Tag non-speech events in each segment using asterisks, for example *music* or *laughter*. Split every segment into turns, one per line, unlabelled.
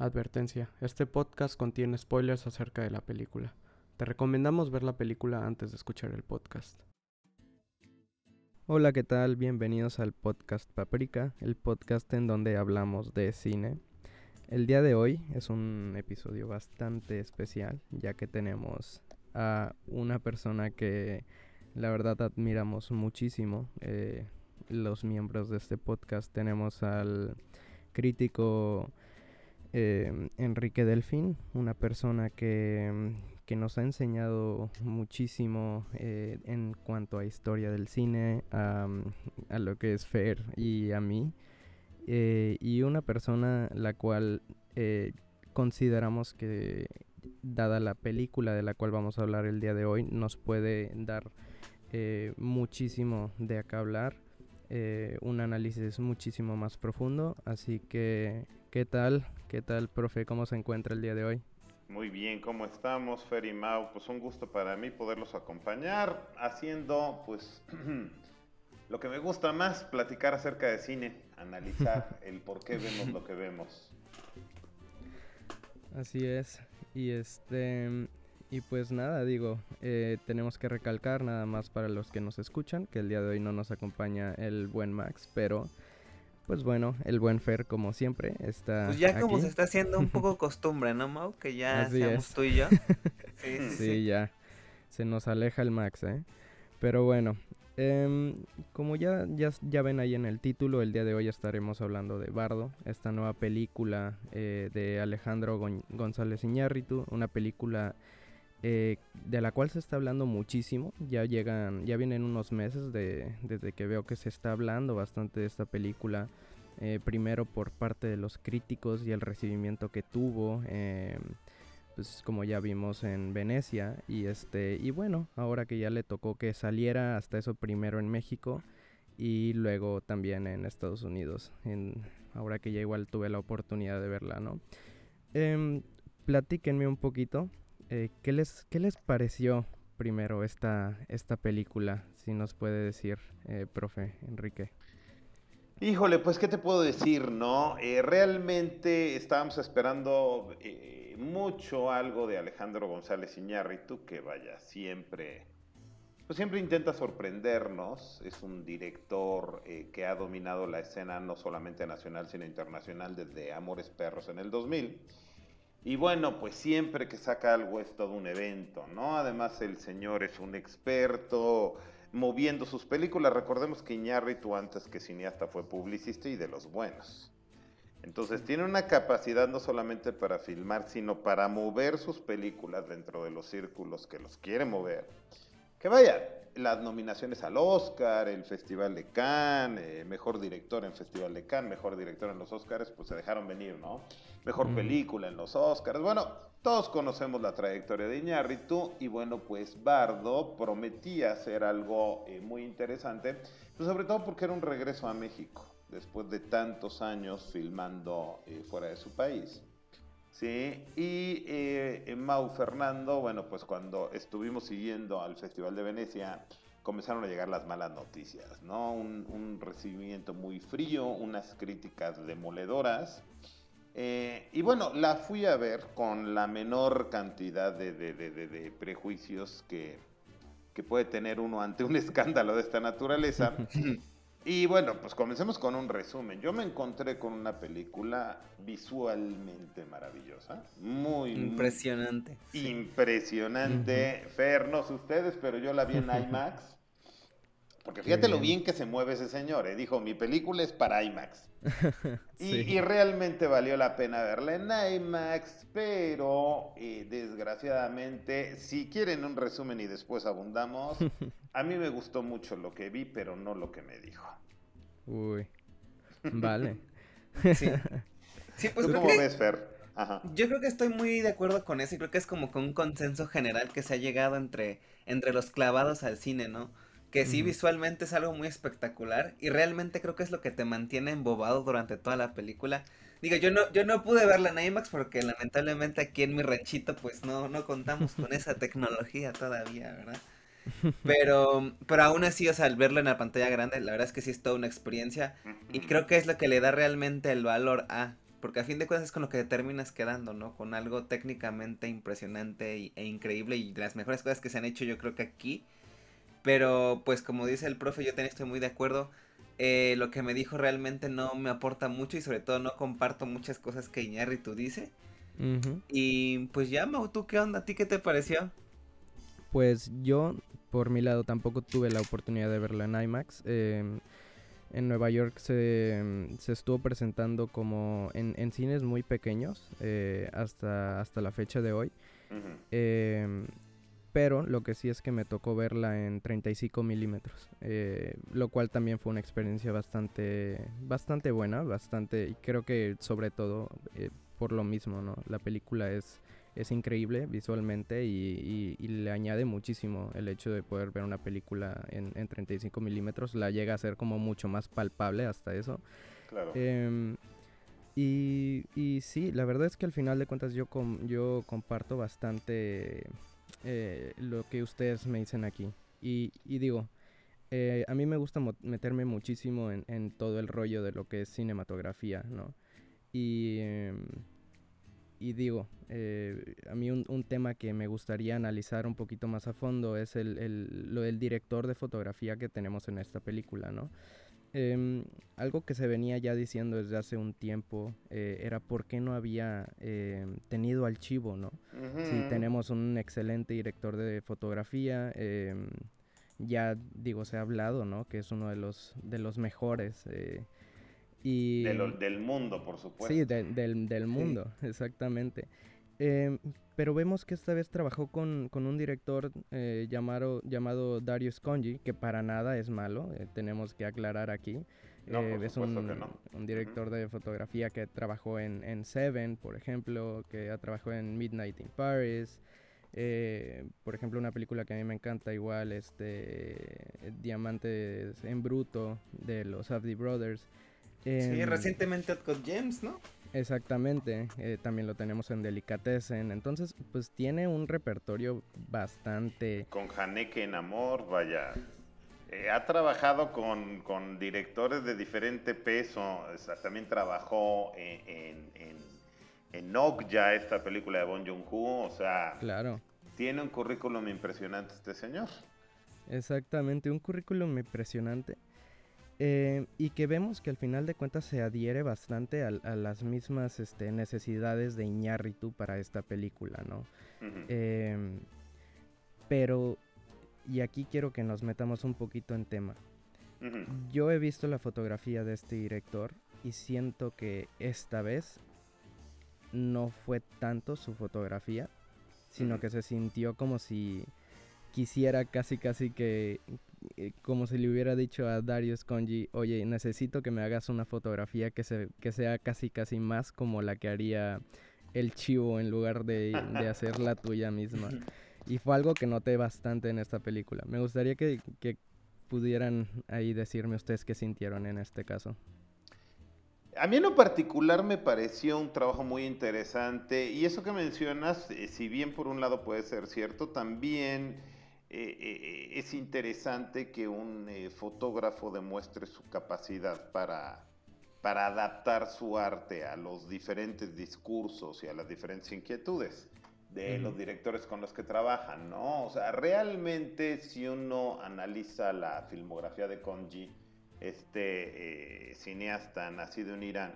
Advertencia, este podcast contiene spoilers acerca de la película. Te recomendamos ver la película antes de escuchar el podcast. Hola, ¿qué tal? Bienvenidos al podcast Paprika, el podcast en donde hablamos de cine. El día de hoy es un episodio bastante especial, ya que tenemos a una persona que la verdad admiramos muchísimo. Eh, los miembros de este podcast tenemos al crítico eh, Enrique Delfín, una persona que, nos ha enseñado muchísimo eh, en cuanto a historia del cine, a, lo que es Fer y a mí, eh, y una persona la cual consideramos que, dada la película de la cual vamos a hablar el día de hoy, nos puede dar muchísimo de acá hablar. un análisis muchísimo más profundo. Así que, ¿qué tal? ¿Qué tal, profe? ¿Cómo se encuentra el día de hoy?
Muy bien, ¿cómo estamos, Fer y Mau? Pues un gusto para mí poderlos acompañar haciendo, pues, *clears throat* lo que me gusta más, platicar acerca de cine, analizar *laughs* el por qué vemos lo que vemos.
Así es. Y este, y pues nada, digo, eh, tenemos que recalcar nada más para los que nos escuchan que el día de hoy no nos acompaña el buen Max, pero pues bueno, el buen Fer, como siempre, está.
Pues ya como se está haciendo un poco *laughs* costumbre, ¿no, Mau? Que ya seamos tú y yo. *laughs*
Sí, sí, ya. Se nos aleja el Max, ¿eh? Pero bueno, em, como ya, ya, ya, ven ahí en el título, el día de hoy estaremos hablando de Bardo, esta nueva película eh, de Alejandro González Iñárritu, una película eh, de la cual se está hablando muchísimo. Ya llegan, ya vienen unos meses de, desde que veo que se está hablando bastante de esta película. Eh, primero por parte de los críticos y el recibimiento que tuvo, em, pues como ya vimos en Venecia y este y bueno, ahora que ya le tocó que saliera hasta eso primero en México y luego también en Estados Unidos, en, ahora que ya igual tuve la oportunidad de verla, ¿no? Eh, platíquenme un poquito eh, ¿qué, les, ¿qué les pareció primero esta, esta película? Si nos puede decir, eh, profe Enrique.
Híjole, pues qué te puedo decir, ¿no? Eh, realmente estábamos esperando mucho algo de Alejandro González Iñárritu, que vaya, siempre, pues siempre intenta sorprendernos. Es un director que ha dominado la escena no solamente nacional, sino internacional desde Amores Perros en el 2000. Y bueno, pues siempre que saca algo es todo un evento, ¿no? Además el señor es un experto moviendo sus películas. Recordemos que Iñárritu antes que cineasta fue publicista y de los buenos. Entonces tiene una capacidad no solamente para filmar, sino para mover sus películas dentro de los círculos que los quiere mover. Que vaya, las nominaciones al Oscar, el Festival de Cannes, eh, mejor director en Festival de Cannes, mejor director en los Oscars, pues se dejaron venir, ¿no? Mejor película en los Oscars. Bueno, todos conocemos la trayectoria de Iñárritu y bueno, pues Bardo prometía hacer algo eh, muy interesante, pues sobre todo porque era un regreso a México, después de tantos años filmando eh, fuera de su país. Sí, y eh, Mau Fernando, bueno, pues cuando estuvimos siguiendo al Festival de Venecia, comenzaron a llegar las malas noticias, ¿no? Un, recibimiento muy frío, unas críticas demoledoras. Eh, y bueno, la fui a ver con la menor cantidad de, prejuicios que, que, puede tener uno ante un *laughs* escándalo de esta naturaleza. *laughs* Y bueno, pues comencemos con un resumen. Yo me encontré con una película visualmente maravillosa, muy
impresionante.
Impresionante. Fer, no sé ustedes, pero yo la vi en *laughs* IMAX. Porque fíjate lo bien que se mueve ese señor. ¿eh? Dijo, mi película es para IMAX. *laughs* y, realmente valió la pena verla en IMAX, pero eh, desgraciadamente, si quieren un resumen y después abundamos, *laughs* a mí me gustó mucho lo que vi, pero no lo que me dijo.
Uy, *laughs* vale.
sí.
pues ¿Tú cómo ves, Fer?
Yo creo que estoy muy de acuerdo con eso y creo que es como con un consenso general que se ha llegado entre, entre los clavados al cine, ¿no? Que sí visualmente es algo muy espectacular y realmente creo que es lo que te mantiene embobado durante toda la película. Digo, yo no, yo no pude verla en IMAX porque lamentablemente aquí en mi ranchito pues no, no contamos con esa tecnología todavía, ¿verdad? *laughs* Pero, pero aún así, o sea, al verlo en la pantalla grande, la verdad es que sí es toda una experiencia y creo que es lo que le da realmente el valor a porque a fin de cuentas es con lo que terminas quedando, ¿no? Con algo técnicamente impresionante e increíble y de las mejores cosas que se han hecho yo creo que aquí. Pero pues como dice el profe, yo también estoy muy de acuerdo. Eh, lo que me dijo realmente no me aporta mucho y sobre todo no comparto muchas cosas que Iñárritu dice. Y pues ya, Mau, ¿tú qué onda? ¿A ti qué te pareció?
Pues yo, por mi lado, tampoco tuve la oportunidad de verla en IMAX. Em, en Nueva York se, se estuvo presentando como en, en cines muy pequeños eh, hasta, hasta la fecha de hoy. Em, pero lo que sí es que me tocó verla en 35 milímetros, eh, lo cual también fue una experiencia bastante, bastante buena, bastante, y creo que sobre todo eh, por lo mismo, ¿no? La película es, es increíble visualmente y, le añade muchísimo el hecho de poder ver una película en, 35 milímetros, la llega a ser como mucho más palpable hasta eso.
Claro.
Em, y, y, sí, la verdad es que al final de cuentas yo, yo comparto bastante eh, lo que ustedes me dicen aquí. Y, digo, eh, a mí me gusta meterme muchísimo en, en, todo el rollo de lo que es cinematografía, ¿no? Y, em, y digo, eh, a mí un, un, tema que me gustaría analizar un poquito más a fondo es el, el, lo del director de fotografía que tenemos en esta película, ¿no? Em, algo que se venía ya diciendo desde hace un tiempo eh, era por qué no había em, tenido archivo, ¿no? Si tenemos un excelente director de fotografía, em, ya digo, se ha hablado, ¿no? Que es uno de los, de los mejores. Eh, y,
del mundo, por supuesto.
Sí, del, del, mundo, *laughs* exactamente. Pero vemos que esta vez trabajó con, un director eh, llamado, llamado Darius Conji, que para nada es malo, eh, tenemos que aclarar aquí.
Eh,
es un, un director de fotografía que trabajó en, Seven, por ejemplo, que ha trabajado en Midnight in Paris. por ejemplo, una película que a mí me encanta igual, este Diamantes en Bruto, de los Abdi Brothers.
sí, em, recientemente Got James, ¿no?
Exactamente, eh, también lo tenemos en Delicatessen, entonces pues tiene un repertorio bastante...
Con Haneke en Amor, vaya, eh, ha trabajado con, con, directores de diferente peso, también trabajó en, en, en, Okja, esta película de Bon Joon-ho, o sea...
Claro.
Tiene un currículum impresionante este señor.
Exactamente, un currículum impresionante. Eh, y que vemos que al final de cuentas se adhiere bastante a, las mismas este, necesidades de Iñárritu para esta película, ¿no? Em, pero, y aquí quiero que nos metamos un poquito en tema. Yo he visto la fotografía de este director y siento que esta vez no fue tanto su fotografía, sino que se sintió como si quisiera casi casi que, como si le hubiera dicho a Darius Conji, oye, necesito que me hagas una fotografía que, se, que sea casi casi más como la que haría el chivo en lugar de, de *laughs* hacer la tuya misma. *laughs* Y fue algo que noté bastante en esta película. Me gustaría que, que pudieran ahí decirme ustedes qué sintieron en este caso.
A mí en lo particular me pareció un trabajo muy interesante y eso que mencionas, eh, si bien por un lado puede ser cierto, también eh, eh, es interesante que un eh, fotógrafo demuestre su capacidad para, para adaptar su arte a los diferentes discursos y a las diferentes inquietudes de los directores con los que trabajan, ¿no? O sea, realmente si uno analiza la filmografía de Konji, este cineasta nacido en Irán,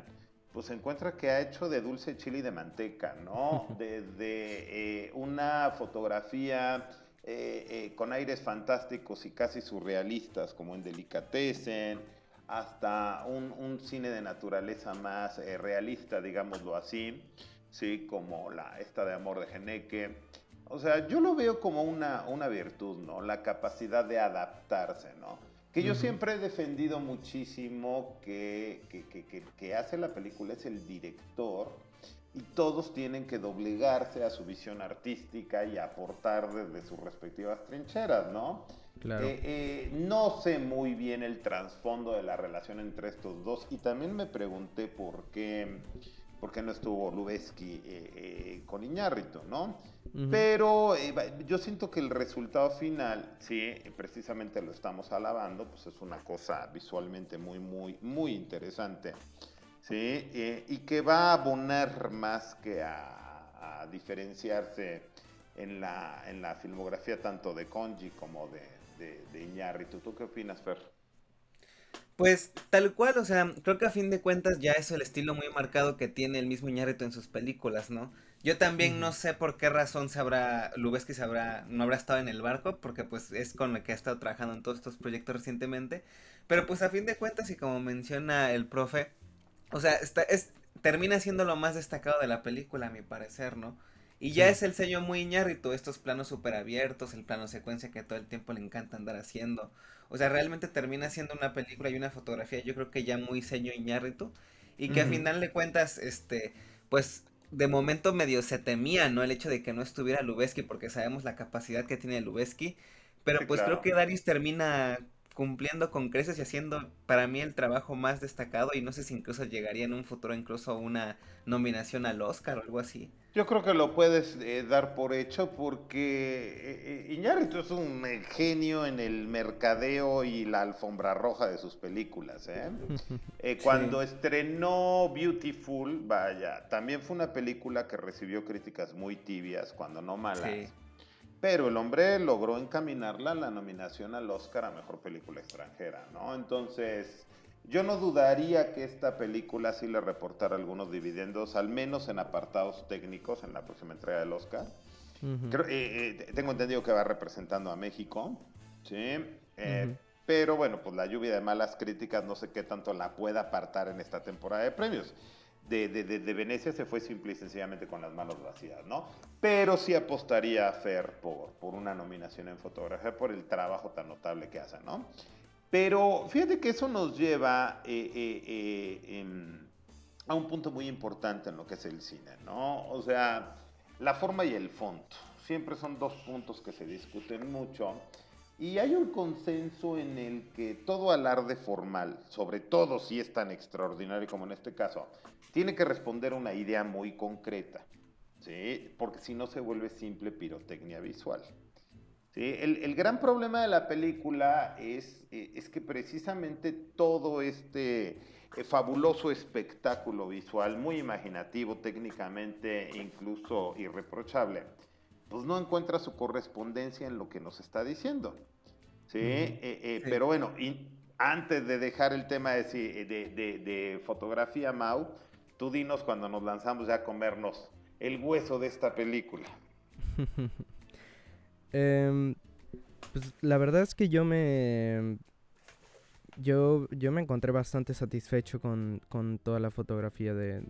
pues encuentra que ha hecho de dulce chile y de manteca, ¿no? *laughs* Desde una fotografía eh, eh, con aires fantásticos y casi surrealistas, como en Delicatessen, hasta un, cine de naturaleza más eh, realista, digámoslo así, ¿sí? como la, esta de Amor de Geneque. O sea, yo lo veo como una, una virtud, ¿no? La capacidad de adaptarse, ¿no? Que yo siempre he defendido muchísimo que, que, que, que, hace la película es el director y todos tienen que doblegarse a su visión artística y aportar desde sus respectivas trincheras, ¿no?
Claro.
Eh, eh, no sé muy bien el trasfondo de la relación entre estos dos y también me pregunté por qué, por qué no estuvo Lubeski eh, con Iñárritu, ¿no? Pero yo siento que el resultado final, sí, precisamente lo estamos alabando, pues es una cosa visualmente muy, muy, muy interesante. ¿Sí? Eh, y que va a abonar más que a, a diferenciarse en la, en la filmografía tanto de Conji como de, de, de Iñárritu. ¿Tú qué opinas, Fer?
Pues tal cual, o sea, creo que a fin de cuentas ya es el estilo muy marcado que tiene el mismo Iñárritu en sus películas, ¿no? Yo también no sé por qué razón se habrá, Lubeski se habrá, no habrá estado en el barco, porque pues es con el que ha estado trabajando en todos estos proyectos recientemente, pero pues a fin de cuentas y como menciona el profe, o sea, está, es, termina siendo lo más destacado de la película a mi parecer, ¿no? Y ya es el sello muy Iñárritu, estos planos súper abiertos, el plano secuencia que todo el tiempo le encanta andar haciendo. O sea, realmente termina siendo una película y una fotografía, yo creo que ya muy sello Iñárritu. Y que a final de cuentas, este, pues de momento medio se temía, ¿no? El hecho de que no estuviera Lubeski, porque sabemos la capacidad que tiene Lubeski. Pero pues creo que Darius termina cumpliendo con creces y haciendo para mí el trabajo más destacado y no sé si incluso llegaría en un futuro incluso una nominación al Oscar o algo así.
Yo creo que lo puedes eh, dar por hecho porque eh, eh, Iñárritu es un genio en el mercadeo y la alfombra roja de sus películas. *laughs* cuando estrenó Beautiful, vaya, también fue una película que recibió críticas muy tibias, cuando no malas. Pero el hombre logró encaminarla a la nominación al Oscar a Mejor Película Extranjera, ¿no? Entonces, yo no dudaría que esta película sí le reportara algunos dividendos, al menos en apartados técnicos en la próxima entrega del Oscar. Eh, eh, tengo entendido que va representando a México, ¿sí? Eh, pero bueno, pues la lluvia de malas críticas no sé qué tanto la pueda apartar en esta temporada de premios de, de, Venecia se fue simple y sencillamente con las manos vacías, ¿no? Pero sí apostaría a Fer por, por una nominación en fotografía por el trabajo tan notable que hace, ¿no? Pero fíjate que eso nos lleva eh, eh, eh, a un punto muy importante en lo que es el cine, ¿no? O sea, la forma y el fondo. Siempre son dos puntos que se discuten mucho. Y hay un consenso en el que todo alarde formal, sobre todo si es tan extraordinario como en este caso, tiene que responder a una idea muy concreta, ¿sí? porque si no se vuelve simple pirotecnia visual. ¿sí? El, gran problema de la película es, eh, es que precisamente todo este eh, fabuloso espectáculo visual, muy imaginativo, técnicamente incluso irreprochable, pues no encuentra su correspondencia en lo que nos está diciendo. ¿Sí? Eh, eh, pero bueno, y antes de dejar el tema de, de, de, fotografía, Mau, tú dinos cuando nos lanzamos ya a comernos el hueso de esta película. *laughs*
Em, pues la verdad es que yo me yo, yo me encontré bastante satisfecho con, toda la fotografía de,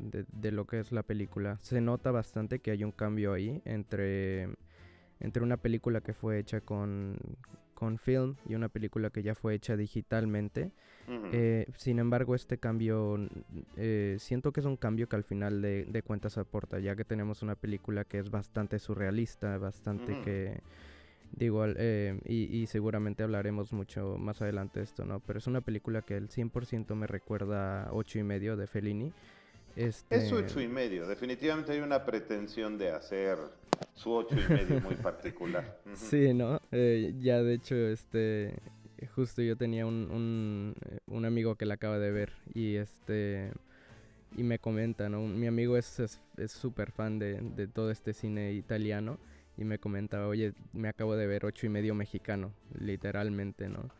lo que es la película. Se nota bastante que hay un cambio ahí entre, entre una película que fue hecha con, con film y una película que ya fue hecha digitalmente. Eh, sin embargo, este cambio, eh, siento que es un cambio que al final de, cuentas aporta, ya que tenemos una película que es bastante surrealista, bastante que Digo, eh, y, seguramente hablaremos mucho más adelante de esto, ¿no? Pero es una película que el 100% me recuerda a 8 y medio de Fellini.
Este... Es 8 y medio, definitivamente hay una pretensión de hacer su 8 y medio muy particular. *laughs*
Sí, ¿no? Eh, ya de hecho, este, justo yo tenía un, un, amigo que la acaba de ver y este y me comenta, ¿no? Mi amigo es súper es, fan de, de todo este cine italiano y me comentaba, oye, me acabo de ver ocho y medio mexicano, literalmente, ¿no?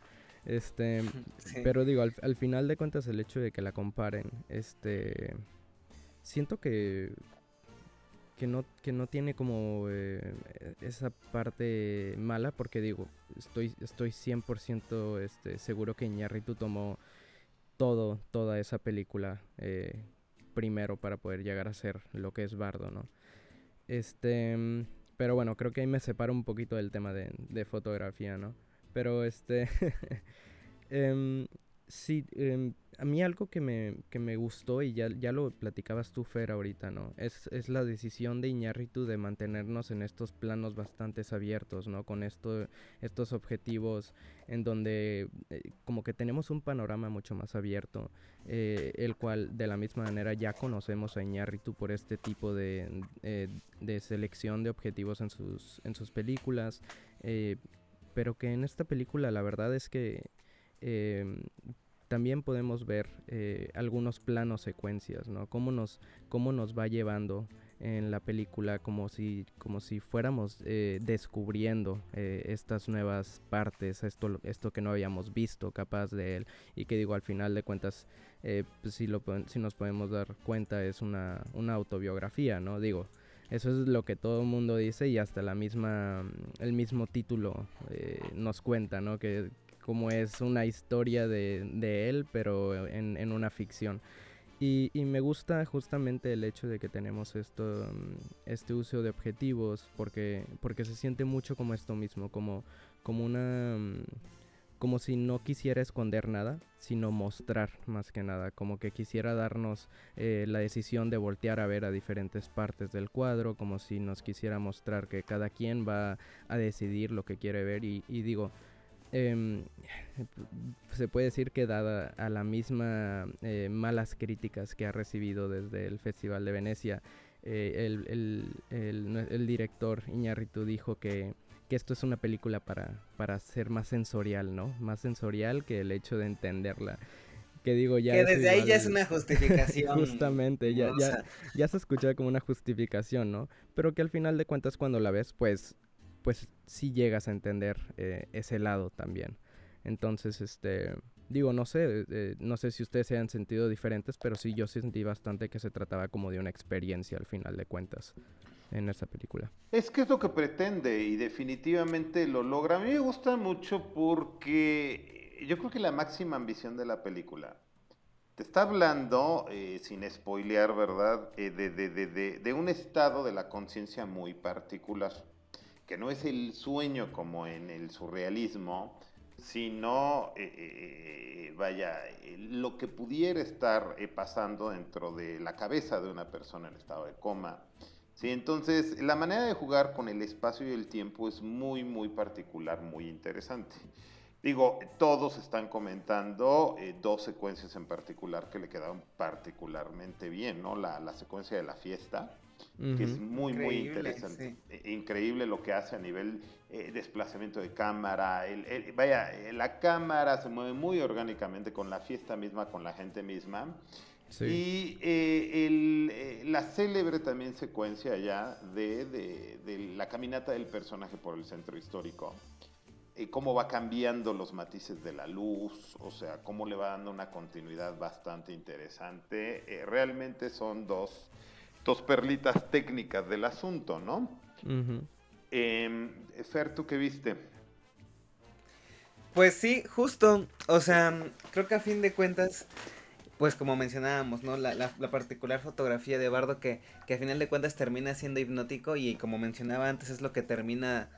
Este, *laughs* pero digo, al, final de cuentas el hecho de que la comparen, este, siento que, que no, que no tiene como eh, esa parte mala, porque digo, estoy, estoy 100% este, seguro que Iñárritu tomó todo, toda esa película eh, primero para poder llegar a ser lo que es Bardo, ¿no? Este, pero bueno, creo que ahí me separo un poquito del tema de, de fotografía, ¿no? Pero este... *laughs* eh, sí, em, a mí algo que me, que me gustó, y ya, ya lo platicabas tú, Fer, ahorita, ¿no? Es, es la decisión de Iñárritu de mantenernos en estos planos bastante abiertos, ¿no? Con esto, estos objetivos en donde eh, como que tenemos un panorama mucho más abierto, eh, el cual de la misma manera ya conocemos a Iñárritu por este tipo de, eh, de selección de objetivos en sus, en sus películas, pero que en esta película la verdad es que también podemos ver eh, algunos planos secuencias, ¿no? Cómo nos, cómo nos va llevando en la película como si, como si fuéramos eh, descubriendo eh, estas nuevas partes, esto, esto que no habíamos visto capaz de él y que digo al final de cuentas, pues si, lo, si nos podemos dar cuenta es una, una autobiografía, ¿no? Digo, eso es lo que todo el mundo dice y hasta la misma, el mismo título nos cuenta, ¿no? Que, como es una historia de, él, pero en, una ficción. Y, me gusta justamente el hecho de que tenemos esto, mm, este uso de objetivos, porque, porque se siente mucho como esto mismo, como, como una... Mm, como si no quisiera esconder nada, sino mostrar más que nada, como que quisiera darnos eh, la decisión de voltear a ver a diferentes partes del cuadro, como si nos quisiera mostrar que cada quien va a decidir lo que quiere ver y digo, Em, se puede decir que dada a la misma eh, malas críticas que ha recibido desde el Festival de Venecia, eh, el, director Iñárritu dijo que, esto es una película para, para ser más sensorial, ¿no? Más sensorial que el hecho de entenderla. Que digo ya
que desde ahí ya es una justificación. *laughs*
Justamente ya, ya, ya se escucha como una justificación no pero que al final de cuentas cuando la ves pues pues sí llegas a entender eh, ese lado también. Entonces, este, digo, no sé, eh, no sé si ustedes se han sentido diferentes, pero sí yo sentí bastante que se trataba como de una experiencia al final de cuentas en esa película.
Es que es lo que pretende y definitivamente lo logra. A mí me gusta mucho porque yo creo que la máxima ambición de la película te está hablando, eh, sin spoilear, ¿verdad?, de, de, de un estado de la conciencia muy particular que no es el sueño como en el surrealismo, sino, eh, eh, vaya, lo que pudiera estar eh, pasando dentro de la cabeza de una persona en estado de coma. ¿sí? Entonces, la manera de jugar con el espacio y el tiempo es muy, muy particular, muy interesante. Digo, todos están comentando dos secuencias en particular que le quedaron particularmente bien, ¿no? La, la secuencia de la fiesta, que es muy, muy interesante. E, increíble lo que hace a nivel eh, desplazamiento de cámara. vaya, eh, la cámara se mueve muy orgánicamente con la fiesta misma, con la gente misma. Y eh, la célebre también secuencia ya de, de, la caminata del personaje por el centro histórico. cómo va cambiando los matices de la luz, o sea, cómo le va dando una continuidad bastante interesante. realmente son dos dos perlitas técnicas del asunto, ¿no? Em, Fer, ¿tú qué viste?
Pues sí, justo. O sea, creo que a fin de cuentas, pues como mencionábamos, ¿no? La, particular fotografía de Bardo que, que a final de cuentas termina siendo hipnótico y como mencionaba antes es lo que termina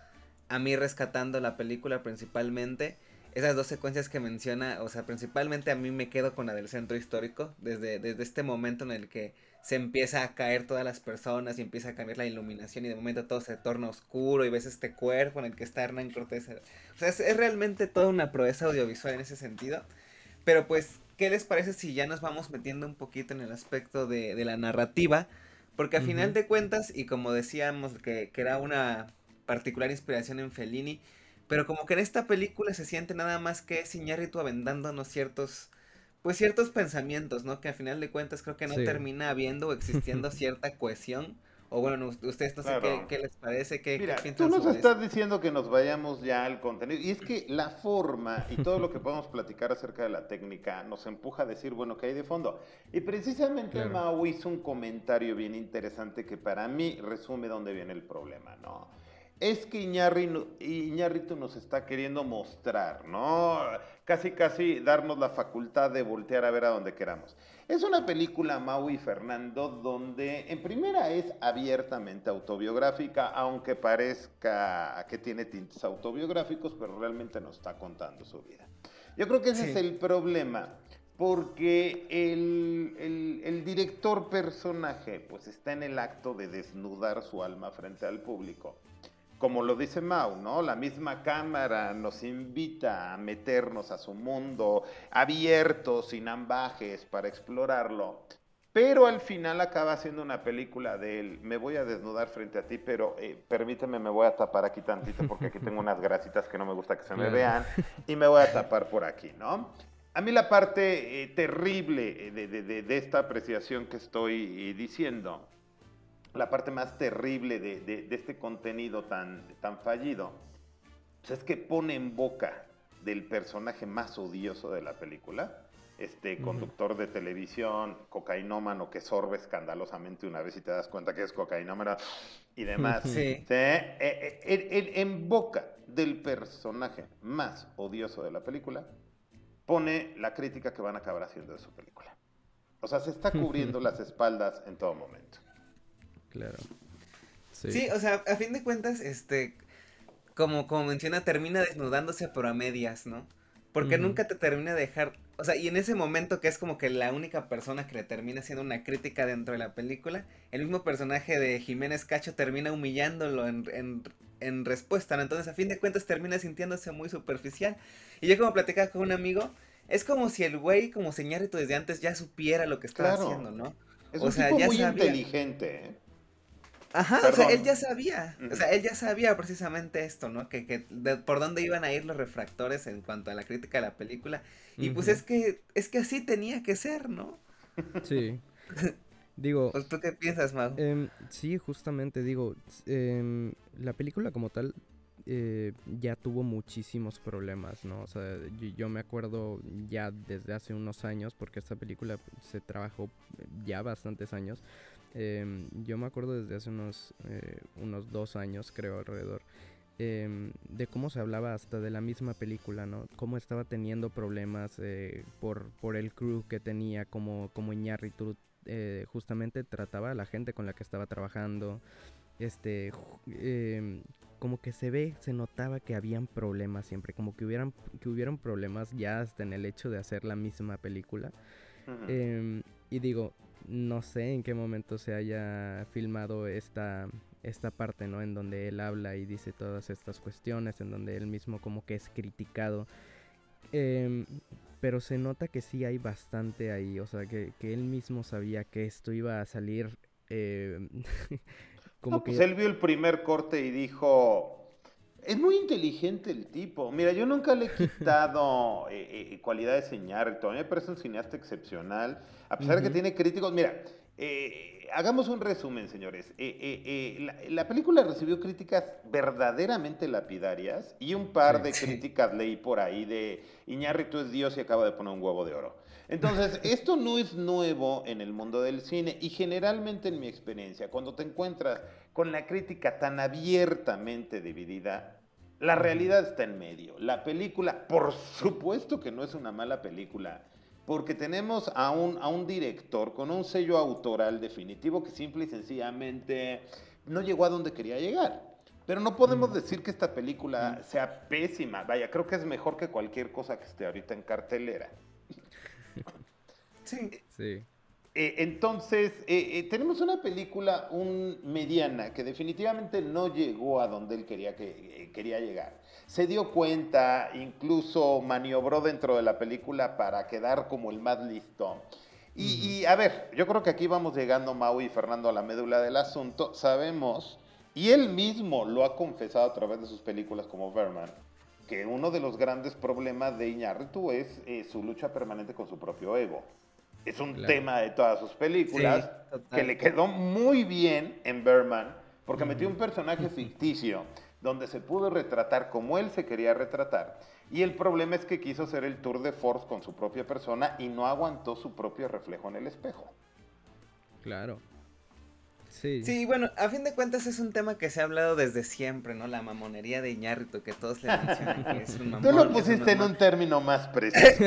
a mí rescatando la película principalmente. Esas dos secuencias que menciona, o sea, principalmente a mí me quedo con la del centro histórico, desde, desde este momento en el que se empieza a caer todas las personas y empieza a cambiar la iluminación y de momento todo se torna oscuro y ves este cuerpo en el que está Hernán Cortés. O sea, es, realmente toda una proeza audiovisual en ese sentido. Pero pues, ¿qué les parece si ya nos vamos metiendo un poquito en el aspecto de, la narrativa? Porque a final de cuentas, y como decíamos que, que era una particular inspiración en Fellini, pero como que en esta película se siente nada más que es Iñárritu aventándonos ciertos pues ciertos pensamientos, ¿no? Que al final de cuentas creo que no termina habiendo o existiendo *laughs* cierta cohesión. O bueno, ustedes no sé qué, les parece, qué,
Mira, tú nos estás diciendo que nos vayamos ya al contenido. Y es que la forma y todo lo que podemos platicar acerca de la técnica nos empuja a decir, bueno, ¿qué hay de fondo? Y precisamente Mao hizo un comentario bien interesante que para mí resume dónde viene el problema, ¿no? Es que Iñárritu nos está queriendo mostrar, ¿no? Casi, casi darnos la facultad de voltear a ver a donde queramos. Es una película, Mau y Fernando, donde en primera es abiertamente autobiográfica, aunque parezca que tiene tintes autobiográficos, pero realmente nos está contando su vida. Yo creo que ese es el problema, porque el, el director personaje pues está en el acto de desnudar su alma frente al público como lo dice Mau, ¿no? La misma cámara nos invita a meternos a su mundo abierto, sin ambajes, para explorarlo. Pero al final acaba siendo una película de él. Me voy a desnudar frente a ti, pero eh, permíteme, me voy a tapar aquí tantito porque aquí tengo unas grasitas que no me gusta que se me vean. Y me voy a tapar por aquí, ¿no? A mí la parte eh, terrible de, esta apreciación que estoy diciendo, la parte más terrible de, este contenido tan, tan fallido, pues es que pone en boca del personaje más odioso de la película, este conductor de televisión, cocainómano que sorbe escandalosamente una vez y te das cuenta que es cocainómano y demás. *laughs* Sí. Eh, eh, en, boca del personaje más odioso de la película, pone la crítica que van a acabar haciendo de su película. O sea, se está cubriendo las espaldas en todo momento.
Claro.
Sí. o sea, a fin de cuentas, este, como, como menciona, termina desnudándose pero a medias, ¿no? Porque nunca te termina de dejar, o sea, y en ese momento que es como que la única persona que le termina haciendo una crítica dentro de la película, el mismo personaje de Jiménez Cacho termina humillándolo en, en, en respuesta, ¿no? Entonces, a fin de cuentas, termina sintiéndose muy superficial. Y yo como platicaba con un amigo, es como si el güey, como señorito desde antes, ya supiera lo que estaba haciendo, ¿no?
Es o un sea, tipo ya muy inteligente, ¿eh?
Ajá, o sea, él ya sabía, o sea, él ya sabía precisamente esto, ¿no? Que, que por dónde iban a ir los refractores en cuanto a la crítica de la película. Y pues es que, es que así tenía que ser, ¿no?
Sí. *laughs* Digo.
Pues, ¿Tú qué piensas, Mau?
Em, sí, justamente, digo, em, la película como tal eh, ya tuvo muchísimos problemas, ¿no? O sea, yo, me acuerdo ya desde hace unos años, porque esta película se trabajó ya bastantes años. Em, yo me acuerdo desde hace unos, eh, unos dos años, creo, alrededor. de cómo se hablaba hasta de la misma película, ¿no? Cómo estaba teniendo problemas eh, por, por el crew que tenía, como, como Iñárritu eh, justamente trataba a la gente con la que estaba trabajando. Este, em, como que se ve, se notaba que habían problemas siempre, como que hubieran, que hubieron problemas ya hasta en el hecho de hacer la misma película. Em, y digo, no sé en qué momento se haya filmado esta, esta parte, ¿no? En donde él habla y dice todas estas cuestiones, en donde él mismo como que es criticado. Eh, pero se nota que sí hay bastante ahí, o sea, que, él mismo sabía que esto iba a salir eh, *laughs*
como que... Pues él vio el primer corte y dijo, es muy inteligente el tipo, mira, yo nunca le he quitado *laughs* eh, eh, cualidades de señal, todavía me parece un cineasta excepcional, a pesar de que tiene críticos, mira, eh, hagamos un resumen, señores. Eh, eh, eh, la, película recibió críticas verdaderamente lapidarias y un par de críticas leí por ahí de Iñárritu es Dios y acaba de poner un huevo de oro. Entonces, *laughs* esto no es nuevo en el mundo del cine y generalmente en mi experiencia, cuando te encuentras con la crítica tan abiertamente dividida, la realidad está en medio. La película, por supuesto que no es una mala película porque tenemos a un, a un director con un sello autoral definitivo que simple y sencillamente no llegó a donde quería llegar. Pero no podemos mm. decir que esta película mm. sea pésima. Vaya, creo que es mejor que cualquier cosa que esté ahorita en cartelera.
Sí. sí.
Eh, entonces, eh, eh, tenemos una película un mediana que definitivamente no llegó a donde él quería, que, quería llegar se dio cuenta, incluso maniobró dentro de la película para quedar como el más listo. Y, a ver, yo creo que aquí vamos llegando, Mau y Fernando, a la médula del asunto. Sabemos, y él mismo lo ha confesado a través de sus películas como Berman, que uno de los grandes problemas de Iñárritu es su lucha permanente con su propio ego. Es un tema de todas sus películas que le quedó muy bien en Berman, porque metió un personaje ficticio donde se pudo retratar como él se quería retratar. Y el problema es que quiso hacer el tour de force con su propia persona y no aguantó su propio reflejo en el espejo.
Claro.
Sí. bueno, a fin de cuentas es un tema que se ha hablado desde siempre, ¿no? La mamonería de Iñárritu, que todos le mencionan que es un mamón.
Tú lo pusiste en un término más preciso. *laughs*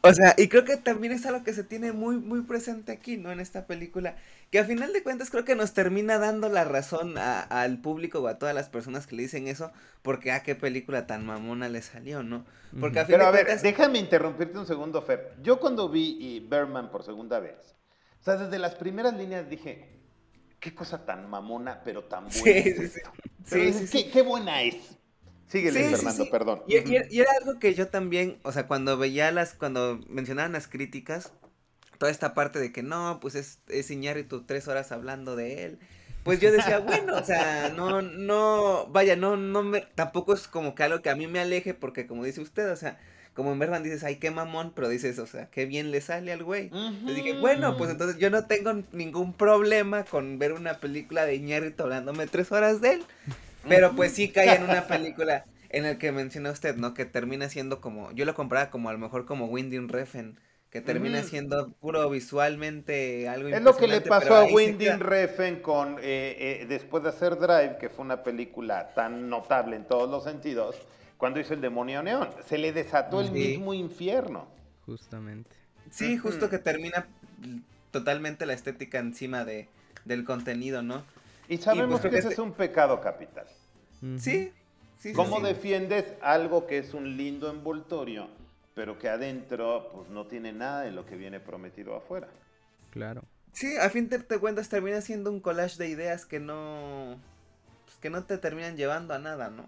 o sea, y creo que también es algo que se tiene muy, muy presente aquí, ¿no? En esta película, que a final de cuentas creo que nos termina dando la razón al público o a todas las personas que le dicen eso, porque a ah, qué película tan mamona le salió, ¿no?
Porque a fin Pero a ver, déjame interrumpirte un segundo, Fer. Yo cuando vi Berman por segunda vez, o sea, desde las primeras líneas dije, qué cosa tan mamona, pero tan buena. Sí, sí, sí. qué, buena es. Síguele, Fernando, perdón.
Y, era algo que yo también, o sea, cuando veía las, cuando mencionaban las críticas, toda esta parte de que no, pues es, es tú tres horas hablando de él. Pues yo decía, *laughs* bueno, o sea, no, no, vaya, no, no me, tampoco es como que algo que a mí me aleje, porque como dice usted, o sea, como en Berman dices, ay, qué mamón, pero dices, o sea, qué bien le sale al güey. Entonces dije, bueno, pues entonces yo no tengo ningún problema con ver una película de Iñárritu hablándome tres horas de él. Pero pues sí cae en una película en el que menciona usted, ¿no? Que termina siendo como, yo lo compraba como a lo mejor como Winding Refn, que termina siendo puro visualmente algo
Es lo que le pasó a Winding Refn con, eh, eh, después de hacer Drive, que fue una película tan notable en todos los sentidos, cuando hizo El Demonio Neón. Se le desató el mismo infierno.
Justamente.
Sí, justo que termina totalmente la estética encima de, del contenido, ¿no?
Y sabemos pues que ese es un pecado capital.
Sí, sí.
¿Cómo defiendes algo que es un lindo envoltorio, pero que adentro pues no tiene nada de lo que viene prometido afuera?
Claro.
Sí, a fin de cuentas termina siendo un collage de ideas que no pues, que no te terminan llevando a nada, ¿no?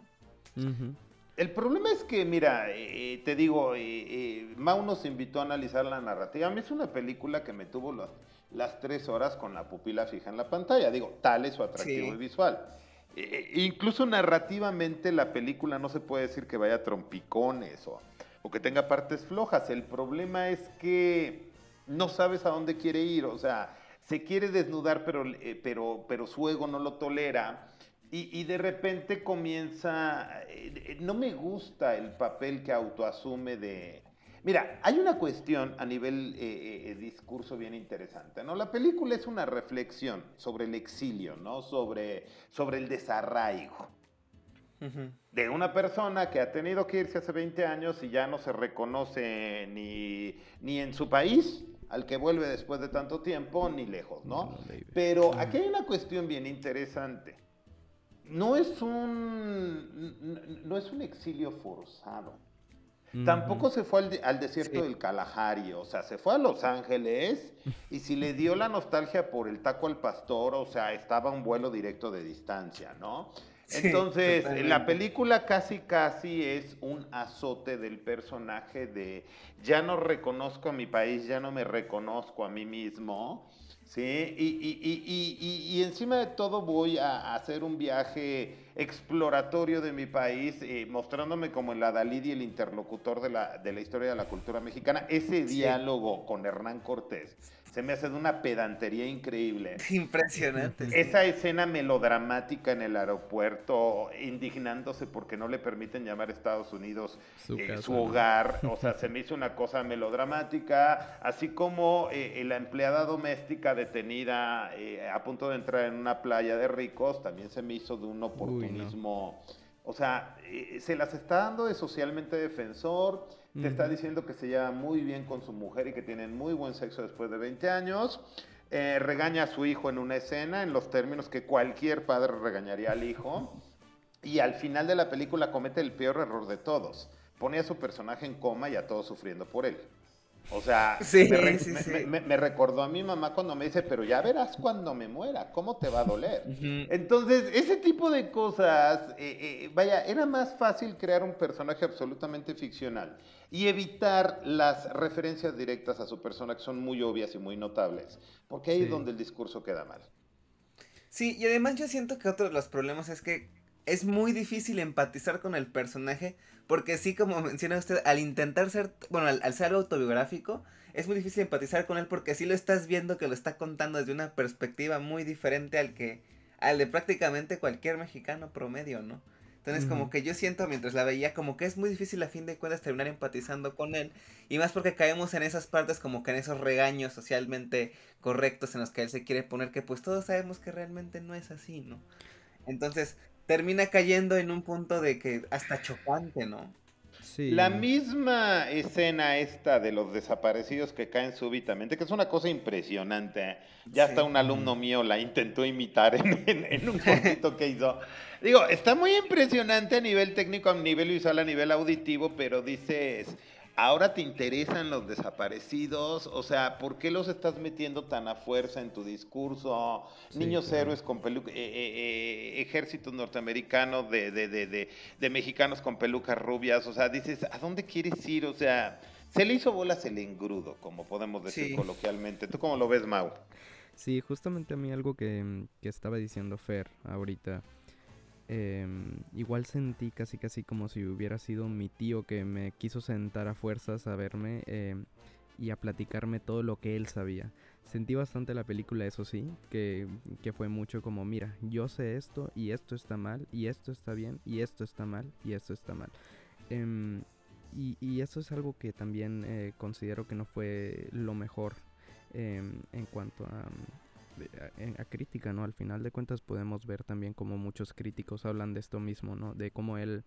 El problema es que, mira, eh, te digo, eh, eh, Mau nos invitó a analizar la narrativa. A mí es una película que me tuvo las, las tres horas con la pupila fija en la pantalla. Digo, tal es su atractivo visual. incluso narrativamente la película no se puede decir que vaya a trompicones o, o que tenga partes flojas. El problema es que no sabes a dónde quiere ir. O sea, se quiere desnudar, pero, pero, pero su ego no lo tolera y, de repente comienza, eh, eh, no me gusta el papel que autoasume de... Mira, hay una cuestión a nivel eh, discurso bien interesante, ¿no? La película es una reflexión sobre el exilio, ¿no? Sobre, sobre el desarraigo. De una persona que ha tenido que irse hace 20 años y ya no se reconoce ni, ni en su país, al que vuelve después de tanto tiempo, ni lejos, ¿no? Pero aquí hay una cuestión bien interesante no es un, no es un exilio forzado. Tampoco se fue al, desierto del Kalahari, o sea, se fue a Los Ángeles y si le dio la nostalgia por el taco al pastor, o sea, estaba un vuelo directo de distancia, ¿no? Entonces, la película casi casi es un azote del personaje de ya no reconozco a mi país, ya no me reconozco a mí mismo. Sí, y, encima de todo voy a, hacer un viaje exploratorio de mi país, eh, mostrándome como el adalid y el interlocutor de la, de la historia de la cultura mexicana. Ese diálogo con Hernán Cortés se me hace de una pedantería increíble. *laughs*
Impresionante.
Esa escena melodramática en el aeropuerto, indignándose porque no le permiten llamar a Estados Unidos su, eh, hogar, *laughs* o sea, se me hizo una cosa melodramática, así como eh, la empleada doméstica detenida eh, a punto de entrar en una playa de ricos, también se me hizo de un oportunismo. O sea, se las está dando de socialmente defensor te está diciendo que se lleva muy bien con su mujer y que tienen muy buen sexo después de 20 años. Eh, regaña a su hijo en una escena en los términos que cualquier padre regañaría al hijo. Y al final de la película comete el peor error de todos. Pone a su personaje en coma y a todos sufriendo por él. O sea, me, recordó a mi mamá cuando me dice, pero ya verás cuando me muera, ¿cómo te va a doler? Entonces, ese tipo de cosas, eh, eh, vaya, era más fácil crear un personaje absolutamente ficcional y evitar las referencias directas a su persona que son muy obvias y muy notables, porque ahí es donde el discurso queda mal.
Sí, y además yo siento que otro de los problemas es que es muy difícil empatizar con el personaje, porque sí, como menciona usted, al intentar ser, bueno, al, ser autobiográfico, es muy difícil empatizar con él porque sí lo estás viendo que lo está contando desde una perspectiva muy diferente al que, al de prácticamente cualquier mexicano promedio, ¿no? Entonces, como que yo siento mientras la veía, como que es muy difícil a fin de cuentas terminar empatizando con él. Y más porque caemos en esas partes, como que en esos regaños socialmente correctos en los que él se quiere poner, que pues todos sabemos que realmente no es así, ¿no? Entonces, termina cayendo en un punto de que hasta chocante, ¿no?
La misma escena esta de los desaparecidos que caen súbitamente, que es una cosa impresionante. ¿eh? Ya hasta un alumno mío la intentó imitar en, un *laughs* cortito que hizo. Digo, está muy impresionante a nivel técnico, a nivel visual, a nivel auditivo, pero dices, ahora te interesan los desaparecidos, o sea, ¿por qué los estás metiendo tan a fuerza en tu discurso? Niños héroes con peluca, eh, eh, eh, ejércitos norteamericanos de, de, de, de, mexicanos con pelucas rubias, o sea, dices, ¿a dónde quieres ir? O sea, se le hizo bolas el engrudo, como podemos decir coloquialmente. ¿Tú cómo lo ves, Mau?
Sí, justamente a mí algo que, que estaba diciendo Fer ahorita em, igual sentí casi casi como si hubiera sido mi tío que me quiso sentar a fuerzas a verme em, y a platicarme todo lo que él sabía. Sentí bastante la película, eso sí, que, que, fue mucho como, mira, yo sé esto y esto está mal y esto está bien y esto está mal y esto está mal. Em, y, y, eso es algo que también eh, considero que no fue lo mejor en cuanto a, a, crítica, ¿no? Al final de cuentas podemos ver también como muchos críticos hablan de esto mismo, ¿no? De cómo él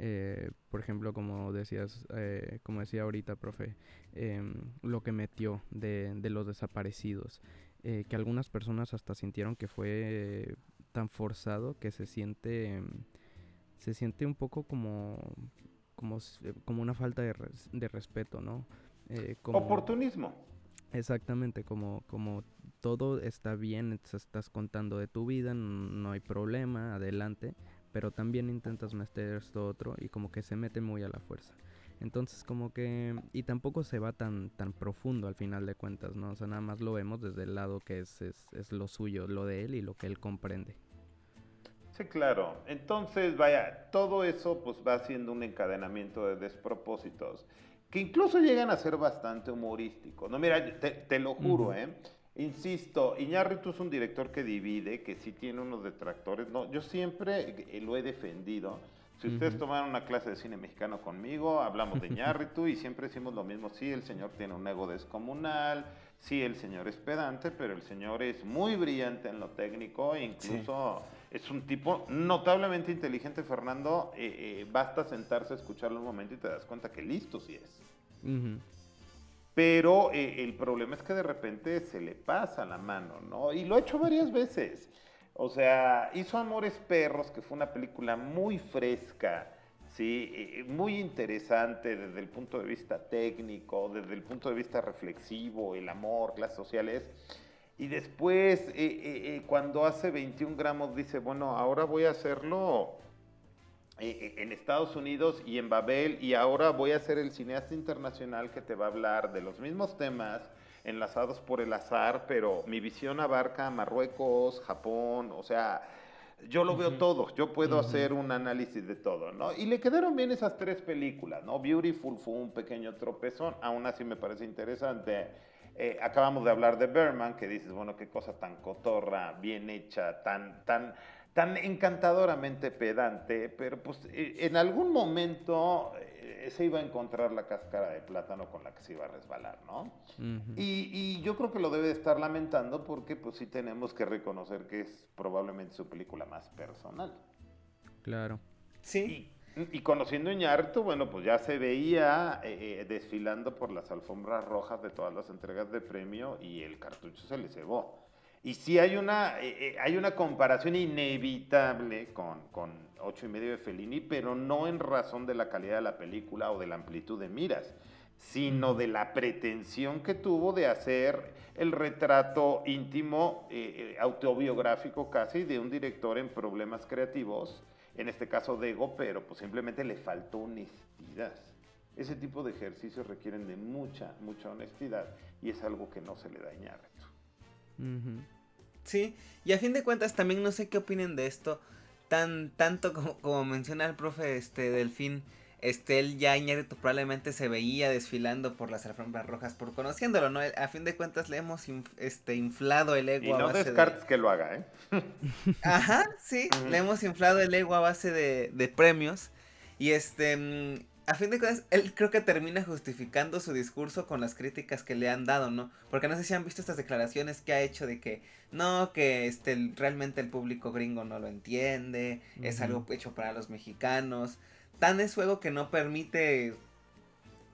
eh, por ejemplo, como decías, eh, como decía ahorita, profe, em, lo que metió de, de los desaparecidos, eh, que algunas personas hasta sintieron que fue tan forzado que se siente, se siente un poco como, como, como una falta de, de respeto, ¿no?
Como, Oportunismo.
Exactamente, como, como todo está bien, estás contando de tu vida, no hay problema, adelante, pero también intentas meter esto otro y como que se mete muy a la fuerza. Entonces como que... Y tampoco se va tan, tan profundo al final de cuentas, ¿no? O sea, nada más lo vemos desde el lado que es, es, es lo suyo, lo de él y lo que él comprende.
Sí, claro. Entonces, vaya, todo eso pues va siendo un encadenamiento de despropósitos que incluso llegan a ser bastante humorísticos. No, mira, te, te lo juro, ¿eh? Insisto, Iñárritu es un director que divide, que sí tiene unos detractores. No, yo siempre eh, lo he defendido. Si ustedes tomaron una clase de cine mexicano conmigo, hablamos de *laughs* Iñárritu y siempre decimos lo mismo. Sí, el señor tiene un ego descomunal, sí, el señor es pedante, pero el señor es muy brillante en lo técnico e incluso es un tipo notablemente inteligente, Fernando. Eh, eh, basta sentarse a escucharlo un momento y te das cuenta que listo sí es. Pero eh, el problema es que de repente se le pasa la mano, ¿no? Y lo ha hecho varias veces. O sea, hizo Amores Perros, que fue una película muy fresca, ¿sí? Eh, muy interesante desde el punto de vista técnico, desde el punto de vista reflexivo, el amor, clases sociales. Y después, eh, cuando hace 21 gramos, dice, bueno, ahora voy a hacerlo eh, eh, en Estados Unidos y en Babel y ahora voy a ser el cineasta internacional que te va a hablar de los mismos temas enlazados por el azar, pero mi visión abarca Marruecos, Japón, o sea, yo lo veo todo, yo puedo hacer un análisis de todo, ¿no? Y le quedaron bien esas tres películas, ¿no? Beautiful fue un pequeño tropezón, aún así me parece interesante. Eh, acabamos de hablar de Berman, que dices, bueno, qué cosa tan cotorra, bien hecha, tan, tan, tan encantadoramente pedante, pero pues eh, en algún momento eh, se iba a encontrar la cáscara de plátano con la que se iba a resbalar, ¿no? y, yo creo que lo debe de estar lamentando porque pues sí tenemos que reconocer que es probablemente su película más personal.
Claro.
Sí. Y, conociendo Iñárritu, bueno, pues ya se veía eh, desfilando por las alfombras rojas de todas las entregas de premio y el cartucho se le cebó. Y sí hay una, eh, eh, hay una comparación inevitable con, con ocho y medio de Fellini, pero no en razón de la calidad de la película o de la amplitud de miras, sino de la pretensión que tuvo de hacer el retrato íntimo, eh, autobiográfico casi, de un director en problemas creativos, en este caso de ego, pero pues simplemente le faltó honestidad. Ese tipo de ejercicios requieren de mucha, mucha honestidad y es algo que no se le da a
Sí, y a fin de cuentas también no sé qué opinen de esto, tan tanto como, como menciona el profe este Delfín, este él ya Iñárritu probablemente se veía desfilando por las alfombras rojas por conociéndolo, ¿no? A fin de cuentas le hemos este inflado el ego
y no descartes que lo haga, ¿eh? *laughs* *laughs*
Ajá, sí, le hemos inflado el ego a base de, de premios y este mm, a fin de cuentas, él creo que termina justificando su discurso con las críticas que le han dado, ¿no? Porque no sé si han visto estas declaraciones que ha hecho de que no, que este realmente el público gringo no lo entiende, es algo hecho para los mexicanos. Tan es juego que no permite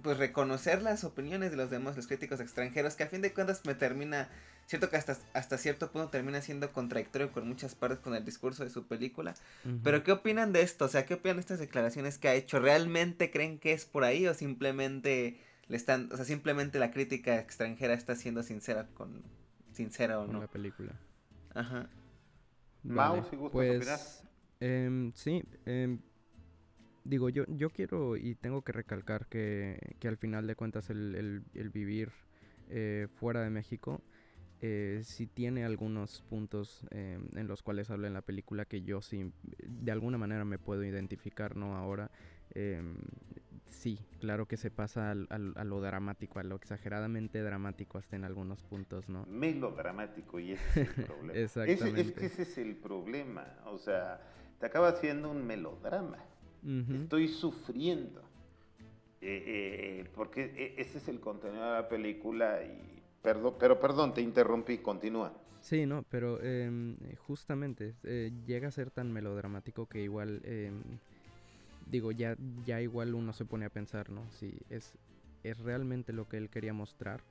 pues reconocer las opiniones de los demás, los críticos extranjeros, que a fin de cuentas me termina Cierto que hasta, hasta cierto punto termina siendo contradictorio con muchas partes con el discurso de su película. Pero ¿qué opinan de esto? O sea, ¿qué opinan de estas declaraciones que ha hecho? ¿Realmente creen que es por ahí o simplemente le están, o sea, simplemente la crítica extranjera está siendo sincera con sincera o no?
la película.
Ajá.
Vale, pues, eh, sí, eh, digo, yo, yo quiero y tengo que recalcar que, que al final de cuentas el, el, el vivir eh, fuera de México eh, sí tiene algunos puntos eh, en los cuales habla en la película que yo sí, de alguna manera me puedo identificar, ¿no? Ahora, em, sí, claro que se pasa al, a lo dramático, a lo exageradamente dramático hasta en algunos puntos, ¿no?
Melodramático, y ese es el problema. *laughs* Exactamente. es que ese es el problema, o sea, te acaba siendo un melodrama. Estoy sufriendo. Eh, eh, porque e, ese es el contenido de la película y perdón, pero perdón, te interrumpí, continúa.
Sí, no, pero em, justamente eh, llega a ser tan melodramático que igual, em, digo, ya, ya igual uno se pone a pensar, ¿no? Si es, es realmente lo que él quería mostrar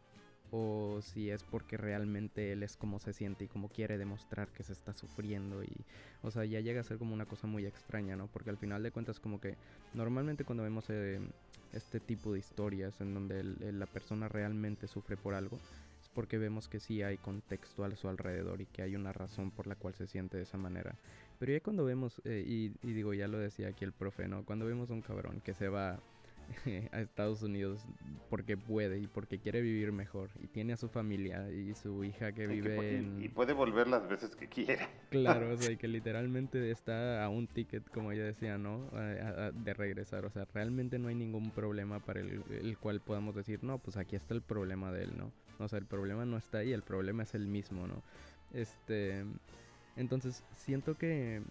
o si es porque realmente él es como se siente y como quiere demostrar que se está sufriendo y o sea ya llega a ser como una cosa muy extraña no porque al final de cuentas como que normalmente cuando vemos eh, este tipo de historias en donde la persona realmente sufre por algo es porque vemos que sí hay contexto a su alrededor y que hay una razón por la cual se siente de esa manera. Pero ya cuando vemos eh, y, y digo ya lo decía aquí el profe no cuando vemos a un cabrón que se va *laughs* a Estados Unidos porque puede y porque quiere vivir mejor y tiene a su familia y su hija que vive en...
Y puede volver las veces que quiera.
Claro, o *laughs* sea, y que literalmente está a un ticket, como ella decía, ¿no? de regresar, o sea, realmente no hay ningún problema para el, el, cual podamos decir, no, pues aquí está el problema de él, ¿no? O sea, el problema no está ahí, el problema es el mismo, ¿no? Este... Entonces, siento que...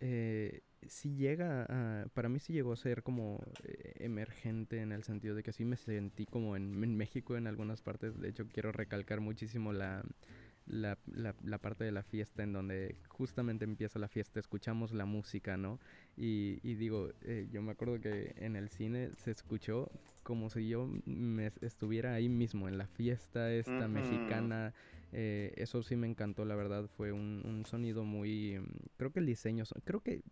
Eh, si llega a, para mí sí llegó a ser como eh, emergente en el sentido de que sí me sentí como en, en, México en algunas partes. De hecho, quiero recalcar muchísimo la, la, la, parte de la fiesta en donde justamente empieza la fiesta, escuchamos la música, ¿no? Y, y digo, eh, yo me acuerdo que en el cine se escuchó como si yo me estuviera ahí mismo, en la fiesta esta mexicana. Eh, eso sí me encantó, la verdad, fue un, un sonido muy... Creo que el diseño, creo que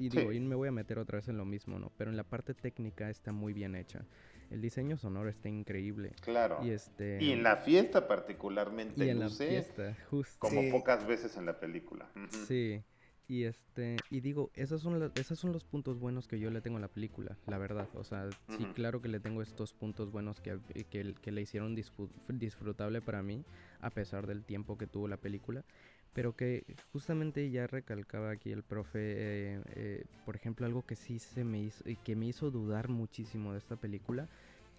y digo, y me voy a meter otra vez en lo mismo, ¿no? Pero en la parte técnica está muy bien hecha. El diseño sonoro está increíble.
Claro.
Y este
y en la fiesta particularmente y en la fiesta, justo. Como pocas veces en la película.
Sí. Y este, y digo, esos son, esos son los puntos buenos que yo le tengo a la película, la verdad. O sea, sí, claro que le tengo estos puntos buenos que, que, que le hicieron disfrutable para mí, a pesar del tiempo que tuvo la película pero que justamente ya recalcaba aquí el profe, eh, eh, por ejemplo, algo que sí se me hizo y que me hizo dudar muchísimo de esta película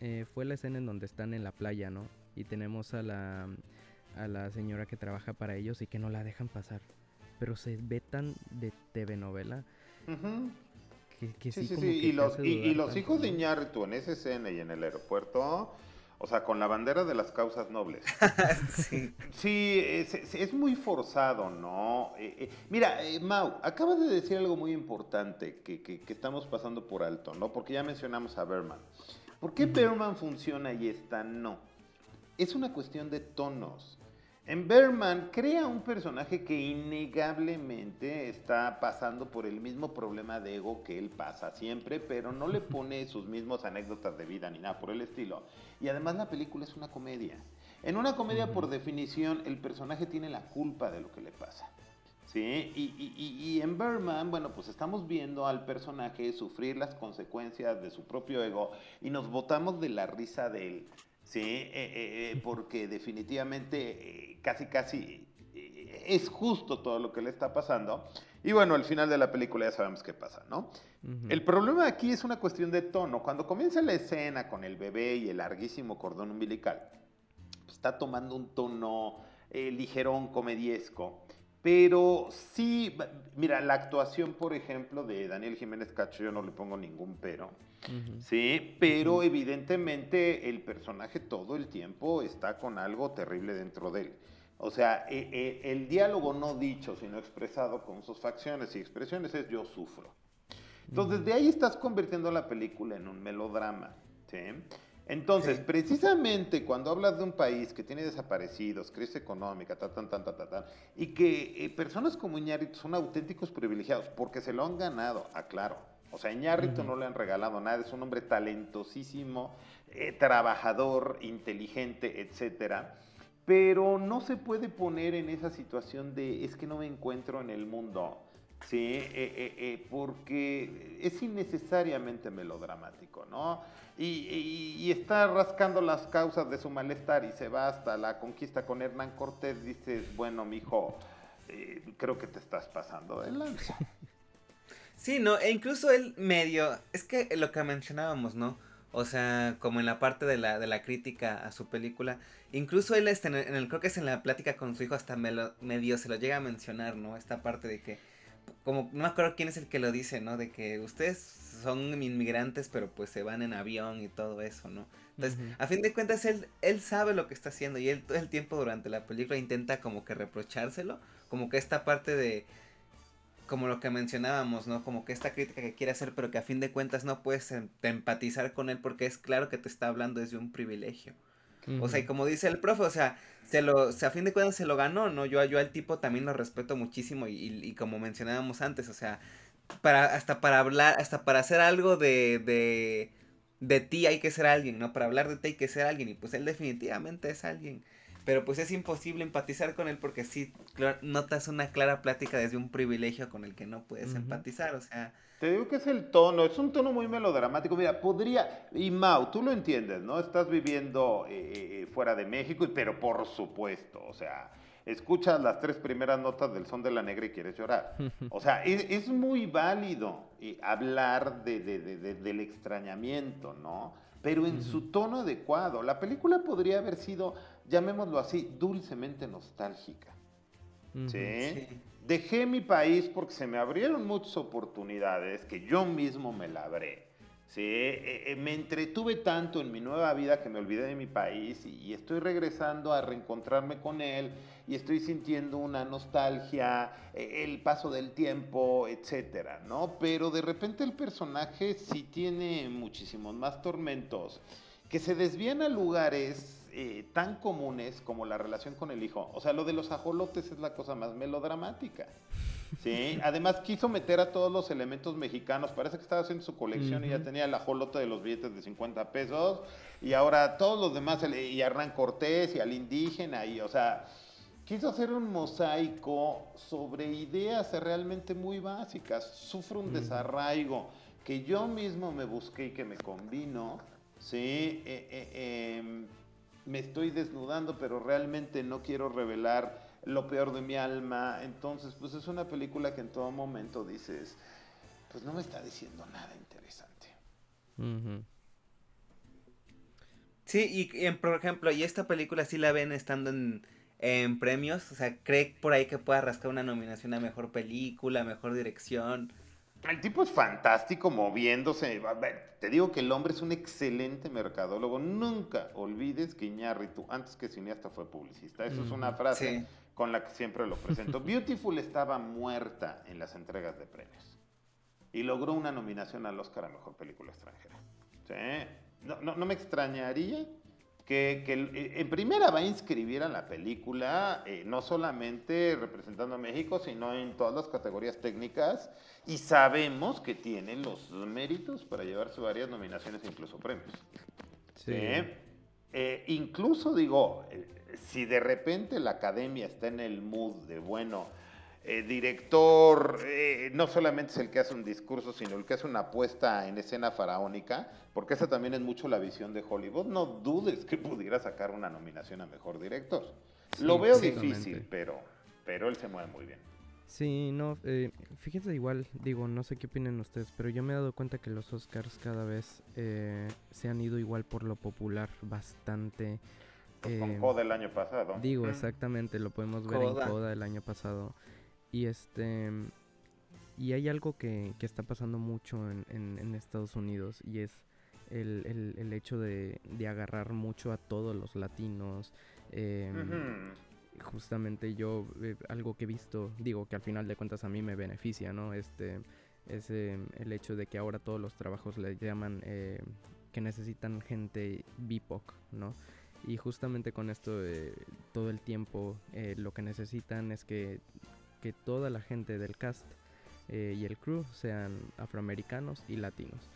eh, fue la escena en donde están en la playa, ¿no? Y tenemos a la, a la señora que trabaja para ellos y que no la dejan pasar, pero se ve tan de TV novela.
que, sí, sí, sí, Y, los, y, los hijos de Iñárritu en esa escena y en el aeropuerto o sea, con la bandera de las causas nobles. *laughs* sí. Sí, es, muy forzado, ¿no? Eh, eh, mira, eh, Mau, acabas de decir algo muy importante que, que, estamos pasando por alto, ¿no? Porque ya mencionamos a Berman. ¿Por qué Berman funciona y esta no? Es una cuestión de tonos. En Berman crea un personaje que innegablemente está pasando por el mismo problema de ego que él pasa siempre, pero no le pone sus mismos anécdotas de vida ni nada por el estilo. Y además la película es una comedia. En una comedia, por definición, el personaje tiene la culpa de lo que le pasa. ¿Sí? Y, y, en Berman, bueno, pues estamos viendo al personaje sufrir las consecuencias de su propio ego y nos botamos de la risa de él. ¿Sí? Eh, eh, eh, porque definitivamente casi, casi es justo todo lo que le está pasando. Y bueno, al final de la película ya sabemos qué pasa, ¿no? El problema aquí es una cuestión de tono. Cuando comienza la escena con el bebé y el larguísimo cordón umbilical, está tomando un tono ligerón, comediesco. Pero sí, mira, la actuación, por ejemplo, de Daniel Jiménez Cacho, yo no le pongo ningún pero. Sí, pero evidentemente el personaje todo el tiempo está con algo terrible dentro de él. O sea, e, e, el diálogo no dicho, sino expresado con sus facciones y expresiones es yo sufro. Entonces, de ahí estás convirtiendo la película en un melodrama. ¿sí? Entonces, precisamente cuando hablas de un país que tiene desaparecidos, crisis económica, ta, ta, ta, ta, ta, y que eh, personas como Iñárritu son auténticos privilegiados porque se lo han ganado, aclaro. O sea, Iñárritu no le han regalado nada, es un hombre talentosísimo, eh, trabajador, inteligente, etcétera. Pero no se puede poner en esa situación de es que no me encuentro en el mundo. ¿Sí? Eh, eh, eh, porque es innecesariamente melodramático, ¿no? Y, está rascando las causas de su malestar y se va hasta la conquista con Hernán Cortés, dices, bueno, mijo, creo que te estás pasando de lanza. *laughs*
Sí, no, e incluso él medio, es que lo que mencionábamos, ¿no? O sea, como en la parte de la, de la crítica a su película, incluso él está en el, creo que es en la plática con su hijo hasta medio se lo llega a mencionar, ¿no? Esta parte de que, como, no me acuerdo quién es el que lo dice, ¿no? De que ustedes son inmigrantes, pero pues se van en avión y todo eso, ¿no? Entonces, a fin de cuentas, él, él sabe lo que está haciendo y él todo el tiempo durante la película intenta como que reprochárselo, como que esta parte de, como lo que mencionábamos, ¿no? Como que esta crítica que quiere hacer, pero que a fin de cuentas no puedes em, empatizar con él porque es claro que te está hablando desde un privilegio. O sea, y como dice el profe, o sea, se lo, a fin de cuentas se lo ganó, ¿no? Yo, yo al tipo también lo respeto muchísimo y, y, como mencionábamos antes, o sea, para, hasta para hablar, hasta para hacer algo de, de, de ti hay que ser alguien, ¿no? Para hablar de ti hay que ser alguien y pues él definitivamente es alguien. Pero pues es imposible empatizar con él porque sí notas una clara plática desde un privilegio con el que no puedes empatizar, o sea...
Te digo que es el tono, es un tono muy melodramático. Mira, podría, y Mau, tú lo entiendes, ¿no? Estás viviendo eh, eh, eh, fuera de México, pero por supuesto, o sea, escuchas las tres primeras notas del son de la negra y quieres llorar. *laughs* O sea, es, muy válido hablar de, del extrañamiento, ¿no? Pero en su tono adecuado. La película podría haber sido llamémoslo así, dulcemente nostálgica. ¿sí? Dejé mi país porque se me abrieron muchas oportunidades que yo mismo me labré. ¿sí? Eh, eh, me entretuve tanto en mi nueva vida que me olvidé de mi país y, estoy regresando a reencontrarme con él y estoy sintiendo una nostalgia, eh, el paso del tiempo, etcétera, ¿no? Pero de repente el personaje sí tiene muchísimos más tormentos que se desvían a lugares eh, tan comunes como la relación con el hijo. O sea, lo de los ajolotes es la cosa más melodramática. ¿sí? *laughs* Además quiso meter a todos los elementos mexicanos. Parece que estaba haciendo su colección y ya tenía el ajolote de los billetes de 50 pesos. Y ahora todos los demás, y Hernán Cortés y al indígena. Y, o sea, quiso hacer un mosaico sobre ideas realmente muy básicas. Sufro un desarraigo que yo mismo me busqué y que me convino. Sí, eh, eh, em, me estoy desnudando, pero realmente no quiero revelar lo peor de mi alma. Entonces, pues es una película que en todo momento dices, pues no me está diciendo nada interesante.
Sí, y, por ejemplo, y esta película sí la ven estando en, en premios, o sea, ¿cree por ahí que pueda rascar una nominación a mejor película, mejor dirección?
El tipo es fantástico moviéndose. Te digo que el hombre es un excelente mercadólogo. Nunca olvides que Iñárritu, antes que cineasta, fue publicista. Eso es una frase con la que siempre lo presento. *laughs* Beautiful estaba muerta en las entregas de premios y logró una nominación al Oscar a Mejor Película Extranjera. No, no, no me extrañaría que, eh, en primera va a inscribir a la película, eh, no solamente representando a México, sino en todas las categorías técnicas, y sabemos que tiene los méritos para llevarse varias nominaciones e incluso premios. Sí. Eh, incluso digo, si de repente la academia está en el mood de, bueno, eh, director eh, no solamente es el que hace un discurso, sino el que hace una puesta en escena faraónica, porque esa también es mucho la visión de Hollywood. No dudes que pudiera sacar una nominación a mejor director. Lo veo difícil, pero, pero él se mueve muy bien.
Sí, no, eh, fíjense igual, digo, no sé qué opinan ustedes, pero yo me he dado cuenta que los Oscars cada vez eh, se han ido igual por lo popular bastante.
Pues con Coda el año pasado.
Digo, exactamente, lo podemos ver en Coda el año pasado. Y este. Y hay algo que, que está pasando mucho en, en, Estados Unidos y es el, el, el hecho de, de, agarrar mucho a todos los latinos. Em, justamente yo, eh, algo que he visto, digo que al final de cuentas a mí me beneficia, ¿no? Este, es el hecho de que ahora todos los trabajos le llaman eh, que necesitan gente BIPOC, ¿no? Y justamente con esto eh, todo el tiempo lo que necesitan es que que toda la gente del cast eh, y el crew sean afroamericanos y latinos.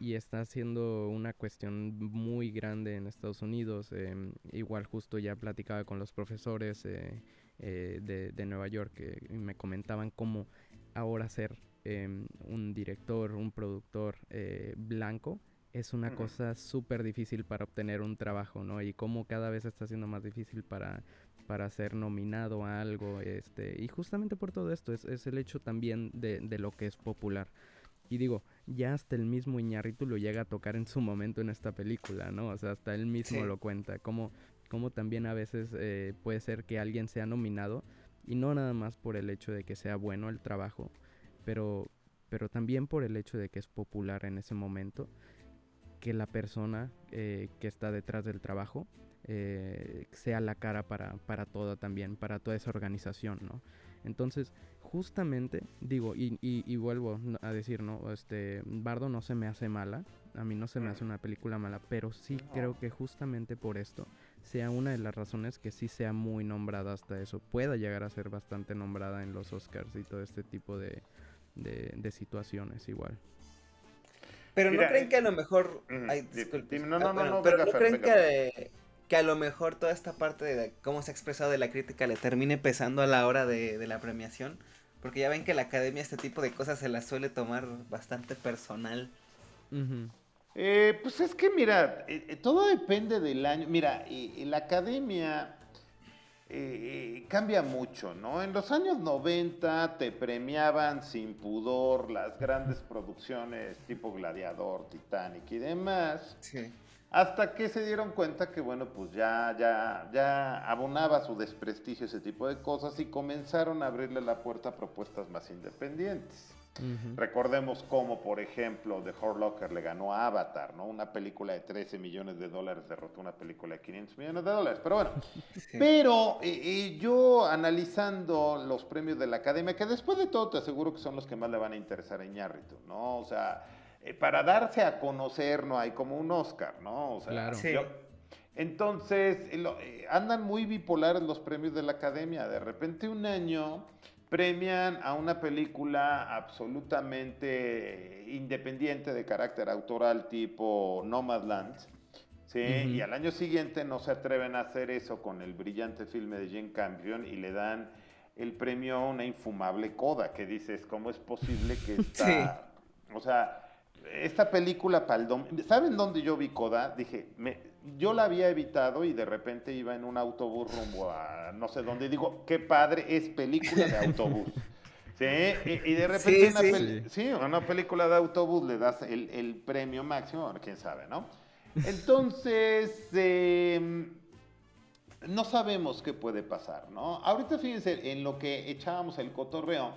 y, está siendo una cuestión muy grande en Estados Unidos. Em, igual justo ya platicaba con los profesores eh, eh, de, de, Nueva York y me comentaban cómo ahora ser em, un director, un productor eh, blanco, es una cosa súper difícil para obtener un trabajo, ¿no? Y cómo cada vez está siendo más difícil para, para ser nominado a algo, este, y justamente por todo esto, es, es el hecho también de, de, lo que es popular. Y digo, ya hasta el mismo Iñárritu lo llega a tocar en su momento en esta película, ¿no? O sea, hasta él mismo lo cuenta, como, como también a veces eh, puede ser que alguien sea nominado, y no nada más por el hecho de que sea bueno el trabajo, pero, pero también por el hecho de que es popular en ese momento que la persona eh, que está detrás del trabajo eh, sea la cara para, para todo también, para toda esa organización, ¿no? Entonces, justamente, digo, y, y, vuelvo a decir, ¿no? Este, Bardo no se me hace mala, a mí no se me hace una película mala, pero sí creo que justamente por esto sea una de las razones que sí sea muy nombrada hasta eso, pueda llegar a ser bastante nombrada en los Oscars y todo este tipo de, de, de situaciones igual.
Pero no creen que a lo mejor. Ay, no, no, no, pero no creen que, que, a lo mejor toda esta parte de cómo se ha expresado de la crítica le termine pesando a la hora de, la premiación. Porque ya ven que la academia este tipo de cosas se las suele tomar bastante personal.
eh, pues es que mira, eh, eh, todo depende del año. Mira, la academia eh, cambia mucho, ¿no? En los años 90 te premiaban sin pudor las grandes producciones tipo Gladiador, Titanic y demás. Sí. Hasta que se dieron cuenta que, bueno, pues ya, ya, ya abonaba su desprestigio ese tipo de cosas y comenzaron a abrirle la puerta a propuestas más independientes. Recordemos cómo, por ejemplo, The Hurt Locker le ganó a Avatar, ¿no? Una película de 13 millones de dólares derrotó una película de 500 millones de dólares. Pero bueno, *laughs* pero eh, yo analizando los premios de la Academia, que después de todo te aseguro que son los que más le van a interesar a Iñárritu, ¿no? O sea, para darse a conocer no hay como un Oscar, ¿no? O sea, claro. entonces, andan muy bipolares los premios de la Academia. De repente un año premian a una película absolutamente independiente de carácter autoral tipo Nomadland, ¿sí? Y al año siguiente no se atreven a hacer eso con el brillante filme de Jane Campion y le dan el premio a una infumable coda, que dices, ¿cómo es posible que *laughs* esta... O sea, esta película para ¿Saben dónde yo vi Coda? Dije, me, yo la había evitado y de repente iba en un autobús rumbo a no sé dónde. digo, qué padre, es película de autobús. *laughs* ¿Sí? Y, de repente sí, una, una, película de autobús le das el, premio máximo, quién sabe, ¿no? Entonces, em, no sabemos qué puede pasar, ¿no? Ahorita fíjense, en lo que echábamos el cotorreo,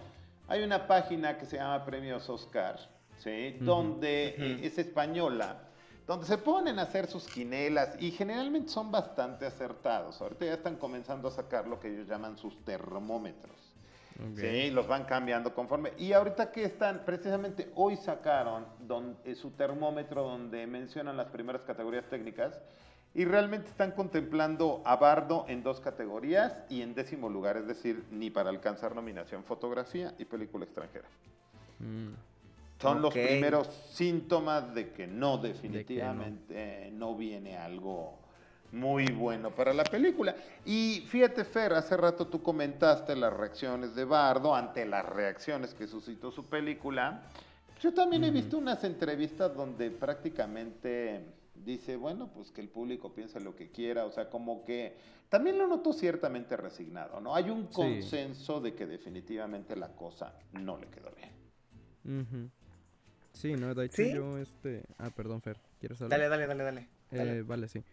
hay una página que se llama Premios Oscar, ¿sí? Donde eh, es española, donde se ponen a hacer sus quinelas y generalmente son bastante acertados. Ahorita ya están comenzando a sacar lo que ellos llaman sus termómetros. Sí, los van cambiando conforme. Y ahorita que están, precisamente hoy sacaron eh, su termómetro donde mencionan las primeras categorías técnicas y realmente están contemplando a Bardo en dos categorías y en décimo lugar, es decir, ni para alcanzar nominación fotografía y película extranjera. Mm. Son los primeros síntomas de que no, definitivamente no. viene algo muy bueno para la película. Y fíjate, Fer, hace rato tú comentaste las reacciones de Bardo ante las reacciones que suscitó su película. Yo también he visto unas entrevistas donde prácticamente dice, bueno, pues que el público piense lo que quiera, o sea, como que también lo noto ciertamente resignado, ¿no? Hay un consenso de que definitivamente la cosa no le quedó bien.
Sí, no, de hecho yo este... Ah, perdón, Fer, ¿quieres hablar?
Dale, dale, dale,
dale. Eh, vale, sí.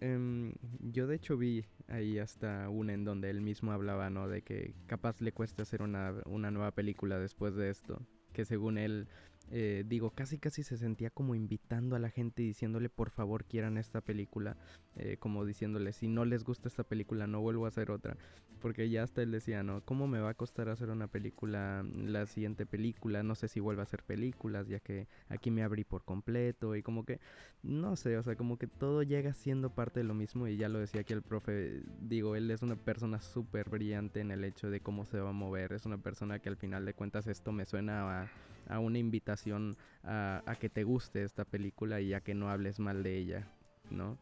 Em, yo de hecho vi ahí hasta una en donde él mismo hablaba, ¿no? De que capaz le cuesta hacer una, una nueva película después de esto. Que según él eh, digo, casi casi se sentía como invitando a la gente diciéndole por favor quieran esta película, eh, como diciéndole si no les gusta esta película no vuelvo a hacer otra, porque ya hasta él decía, ¿no? ¿Cómo me va a costar hacer una película, la siguiente película? No sé si vuelva a hacer películas, ya que aquí me abrí por completo y como que, no sé, o sea, como que todo llega siendo parte de lo mismo y ya lo decía aquí el profe, digo, él es una persona súper brillante en el hecho de cómo se va a mover, es una persona que al final de cuentas esto me suena a a una invitación a, que te guste esta película y a que no hables mal de ella, ¿no?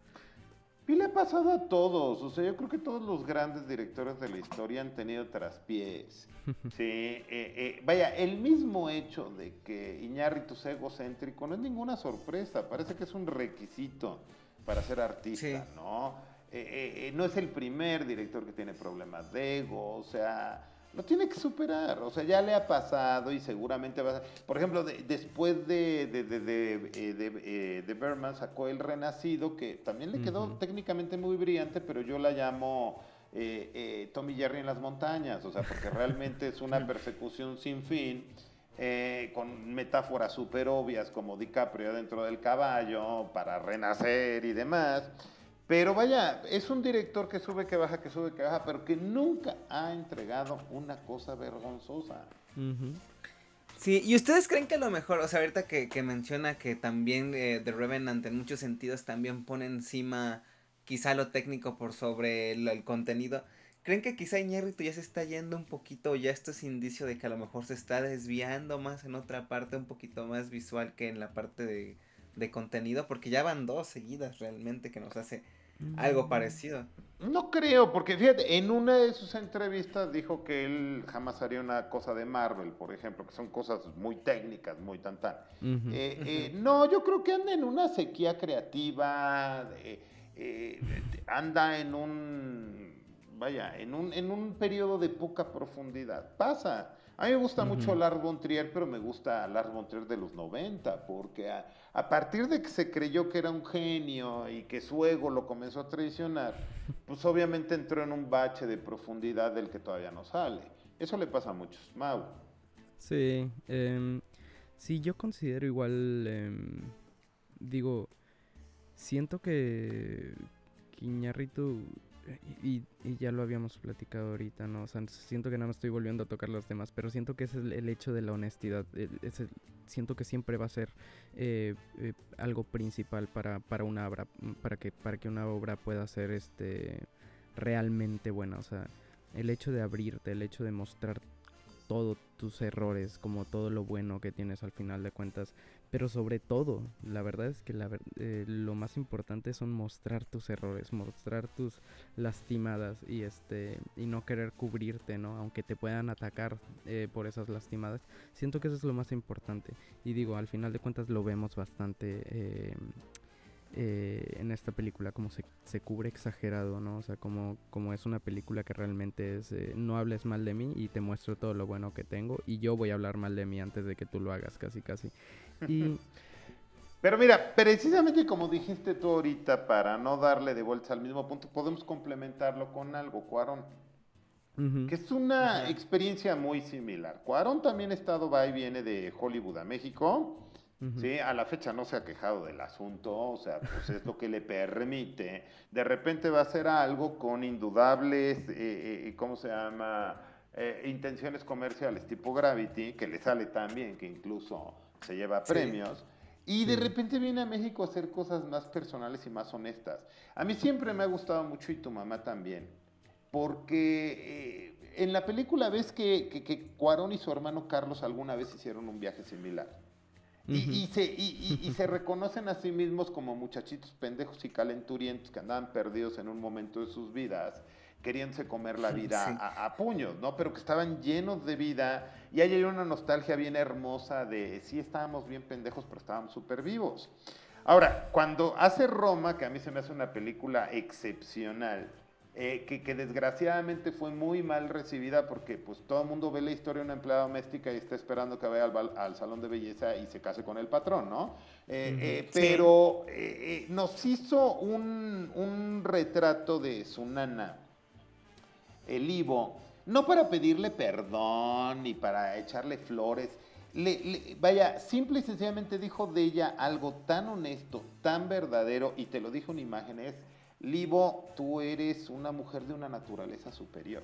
Y le ha pasado a todos, o sea, yo creo que todos los grandes directores de la historia han tenido traspiés. *laughs* Sí, eh, eh, vaya, el mismo hecho de que Iñárritu sea egocéntrico no es ninguna sorpresa, parece que es un requisito para ser artista, ¿no? Eh, no es el primer director que tiene problemas de ego, o sea, lo tiene que superar, o sea, ya le ha pasado y seguramente va a... Por ejemplo, después de, de, de, de, eh, eh, Berman sacó El Renacido, que también le quedó técnicamente muy brillante, pero yo la llamo eh, Tommy Jerry en las montañas, o sea, porque *laughs* realmente es una persecución sin fin. con metáforas súper obvias como DiCaprio dentro del caballo para renacer y demás. Pero vaya, es un director que sube, que baja, que sube, que baja, pero que nunca ha entregado una cosa vergonzosa.
Sí, y ustedes creen que a lo mejor, o sea, ahorita que, menciona que también eh, The Revenant en muchos sentidos también pone encima quizá lo técnico por sobre el, contenido, ¿creen que quizá Iñárritu ya se está yendo un poquito, ya esto es indicio de que a lo mejor se está desviando más en otra parte, un poquito más visual que en la parte de, de contenido? Porque ya van dos seguidas realmente que nos hace algo parecido.
No creo, porque fíjate, en una de sus entrevistas dijo que él jamás haría una cosa de Marvel, por ejemplo, que son cosas muy técnicas, muy tan tan. Eh, eh, no, yo creo que anda en una sequía creativa, eh, anda en un, vaya, en un, en un periodo de poca profundidad. Pasa. A mí me gusta mucho Lars von Trier, pero me gusta Lars von Trier de los 90, porque a, partir de que se creyó que era un genio y que su ego lo comenzó a traicionar, *laughs* pues obviamente entró en un bache de profundidad del que todavía no sale. Eso le pasa a muchos. Mau.
Sí, eh, sí, yo considero igual, em, digo, siento que, que y, ya lo habíamos platicado ahorita, ¿no? O sea, siento que nada más estoy volviendo a tocar los demás, pero siento que es el, hecho de la honestidad. siento que siempre va a ser eh, eh, algo principal para, para una obra, para que, para que una obra pueda ser este realmente buena. O sea, el hecho de abrirte, el hecho de mostrar todos tus errores, como todo lo bueno que tienes al final de cuentas, pero sobre todo, la verdad es que la, eh, lo más importante son mostrar tus errores, mostrar tus lastimadas y este y no querer cubrirte, ¿no? Aunque te puedan atacar eh, por esas lastimadas. Siento que eso es lo más importante. Y digo, al final de cuentas lo vemos bastante eh, eh, en esta película, como se, se, cubre exagerado, ¿no? O sea, como, como es una película que realmente es, eh, no hables mal de mí y te muestro todo lo bueno que tengo y yo voy a hablar mal de mí antes de que tú lo hagas, casi, casi. Y... *laughs*
Pero mira, precisamente como dijiste tú ahorita, para no darle de vuelta al mismo punto, podemos complementarlo con algo, Cuarón. Que es una experiencia muy similar. Cuarón también ha estado, va y viene de Hollywood a México ¿sí? A la fecha no se ha quejado del asunto, o sea, pues es lo que le permite. De repente va a ser algo con indudables, eh, eh, ¿cómo se llama? Eh, intenciones comerciales tipo Gravity, que le sale tan bien que incluso se lleva premios. Y de repente viene a México a hacer cosas más personales y más honestas. A mí siempre me ha gustado mucho y tu mamá también, porque en la película ves que, que, que Cuarón y su hermano Carlos alguna vez hicieron un viaje similar. Y, se, y, se, reconocen a sí mismos como muchachitos pendejos y calenturientos que andaban perdidos en un momento de sus vidas, queríanse comer la vida a, puños, ¿no? Pero que estaban llenos de vida y hay una nostalgia bien hermosa de sí estábamos bien pendejos, pero estábamos súper vivos. Ahora, cuando hace Roma, que a mí se me hace una película excepcional, eh, que, desgraciadamente fue muy mal recibida porque pues todo el mundo ve la historia de una empleada doméstica y está esperando que vaya al, salón de belleza y se case con el patrón, ¿no? Eh, eh, pero nos hizo un, un, retrato de su nana, el Ivo, no para pedirle perdón ni para echarle flores, vaya, simple y sencillamente dijo de ella algo tan honesto, tan verdadero, y te lo dijo en imágenes, Libo, tú eres una mujer de una naturaleza superior.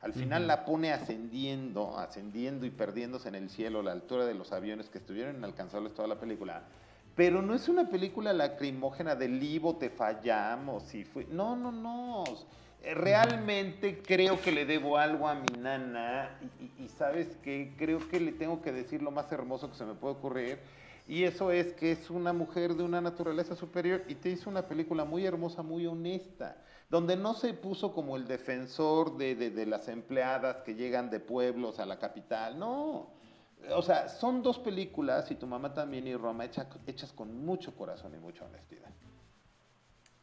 Al final la pone ascendiendo, ascendiendo y perdiéndose en el cielo a la altura de los aviones que estuvieron inalcanzables toda la película. Pero no es una película lacrimógena de Libo, te fallamos y fue... No, no, no. Realmente creo que le debo algo a mi nana y, y sabes que creo que le tengo que decir lo más hermoso que se me puede ocurrir Y eso es que es una mujer de una naturaleza superior y te hizo una película muy hermosa, muy honesta, donde no se puso como el defensor de, de, las empleadas que llegan de pueblos a la capital, no. O sea, son dos películas, y tu mamá también y Roma, hechas con mucho corazón y mucha honestidad.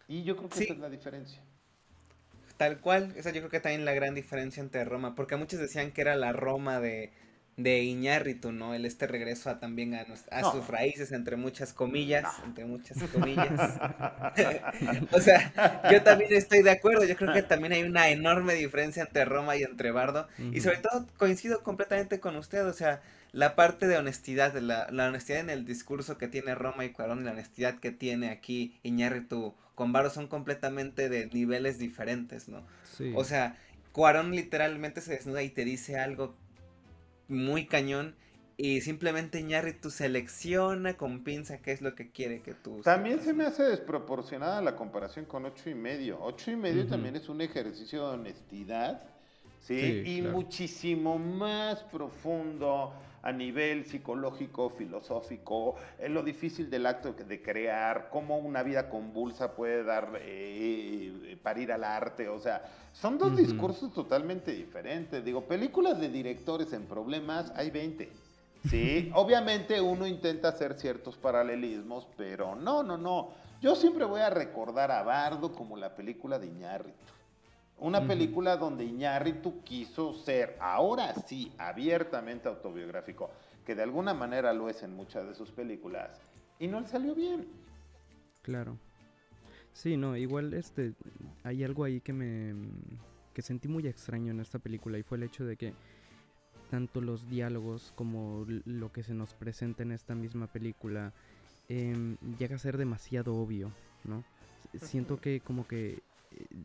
Y yo creo que esa es la diferencia.
Tal cual, esa yo creo que también la gran diferencia entre Roma, porque muchos decían que era la Roma de, de Iñárritu, ¿no? El este regreso a, también a, a sus raíces, entre muchas comillas, entre muchas *laughs* comillas. *laughs* o sea, yo también estoy de acuerdo, yo creo que también hay una enorme diferencia entre Roma y entre Bardo, y sobre todo coincido completamente con usted, o sea, la parte de honestidad, la, la honestidad en el discurso que tiene Roma y Cuarón y la honestidad que tiene aquí Iñárritu con Bardo son completamente de niveles diferentes, ¿no? O sea, Cuarón literalmente se desnuda y te dice algo muy cañón y simplemente Iñárritu selecciona con pinza qué es lo que quiere que tú
También se me hace desproporcionada la comparación con ocho y medio. Ocho y medio también es un ejercicio de honestidad, ¿sí? y muchísimo más profundo a nivel psicológico, filosófico, lo difícil del acto de crear, cómo una vida convulsa puede dar, eh, parir al arte, o sea, son dos discursos totalmente diferentes. Digo, películas de directores en problemas hay 20. Sí, *laughs* obviamente uno intenta hacer ciertos paralelismos, pero no, no, no. Yo siempre voy a recordar a Bardo como la película de Iñárritu. Una película donde Iñárritu quiso ser, ahora sí, abiertamente autobiográfico, que de alguna manera lo es en muchas de sus películas, y no le salió bien.
Claro. Sí, no, igual este hay algo ahí que me que sentí muy extraño en esta película y fue el hecho de que tanto los diálogos como lo que se nos presenta en esta misma película em, llega a ser demasiado obvio, ¿no? Siento que como que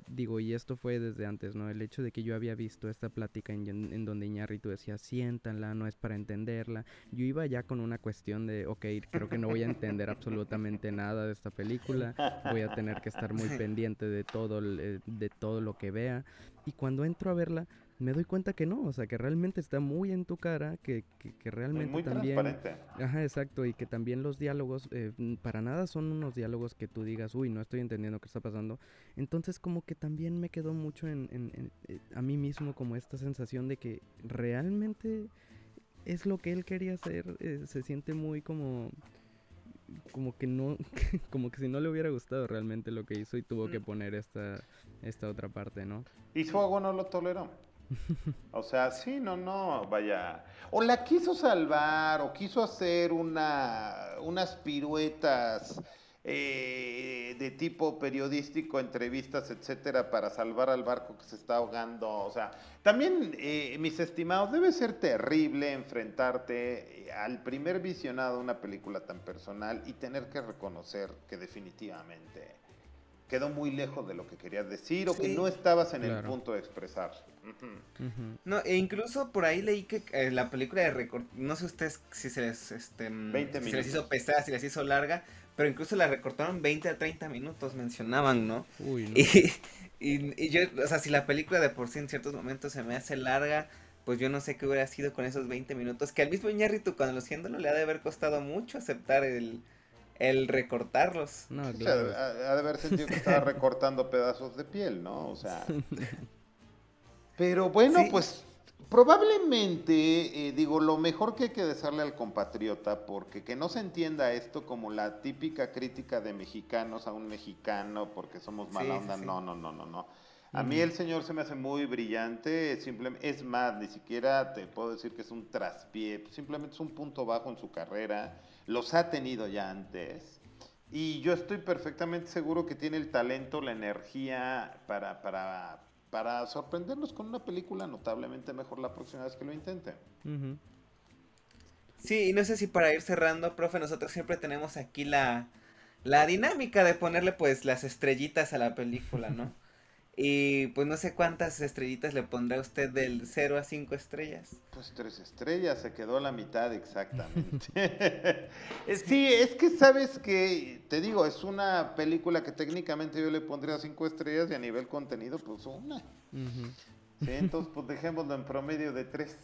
digo, y esto fue desde antes, ¿no? El hecho de que yo había visto esta plática en, en donde Iñárritu decía, siéntanla, no es para entenderla. Yo iba ya con una cuestión de, ok, creo que no voy a entender absolutamente nada de esta película, voy a tener que estar muy *laughs* pendiente de todo, eh, de todo lo que vea. Y cuando entro a verla, me doy cuenta que no, o sea, que realmente está muy en tu cara, que, que, realmente muy también... Transparente. Ajá, exacto, y que también los diálogos, eh, para nada son unos diálogos que tú digas, uy, no estoy entendiendo qué está pasando. Entonces como que también me quedó mucho en, en, eh, a mí mismo como esta sensación de que realmente es lo que él quería hacer, eh, se siente muy como como que no *laughs* como que si no le hubiera gustado realmente lo que hizo y tuvo que mm. poner esta esta otra parte, ¿no?
Y su agua no lo toleró. O sea, sí, no, no, vaya. O la quiso salvar, o quiso hacer una, unas piruetas eh, de tipo periodístico, entrevistas, etcétera, para salvar al barco que se está ahogando. O sea, también, eh, mis estimados, debe ser terrible enfrentarte eh, al primer visionado de una película tan personal y tener que reconocer que definitivamente quedó muy lejos de lo que querías decir o que no estabas en el punto de expresar.
No, e incluso por ahí leí que eh, la película de record, no sé ustedes si se les, este, mm, si les hizo pesada, si les hizo larga, pero incluso la recortaron 20 a 30 minutos, mencionaban, ¿no? Uy, *laughs* Y, y, yo, o sea, si la película de por sí en ciertos momentos se me hace larga, pues yo no sé qué hubiera sido con esos 20 minutos, que al mismo Iñárritu cuando haciéndolo le ha de haber costado mucho aceptar el, el recortarlos.
No, ha, de haber sentido que estaba recortando pedazos de piel, ¿no? O sea. *laughs* Pero bueno, pues probablemente, eh, digo, lo mejor que hay que desearle al compatriota, porque que no se entienda esto como la típica crítica de mexicanos a un mexicano porque somos mala onda, no, no, no, no, no. A mí el señor se me hace muy brillante, simplemente, es más, ni siquiera te puedo decir que es un traspié, simplemente es un punto bajo en su carrera los ha tenido ya antes. Y yo estoy perfectamente seguro que tiene el talento, la energía para, para, para sorprendernos con una película notablemente mejor la próxima vez que lo intente.
Sí, y no sé si para ir cerrando, profe, nosotros siempre tenemos aquí la, la dinámica de ponerle pues las estrellitas a la película, ¿no? *laughs* Y pues no sé cuántas estrellitas le pondrá usted del 0 a 5 estrellas.
Pues tres estrellas, se quedó la mitad exactamente. *laughs* *laughs* sí, es que sabes que, te digo, es una película que técnicamente yo le pondría 5 estrellas y a nivel contenido pues una. sí, entonces pues dejémoslo en promedio de 3.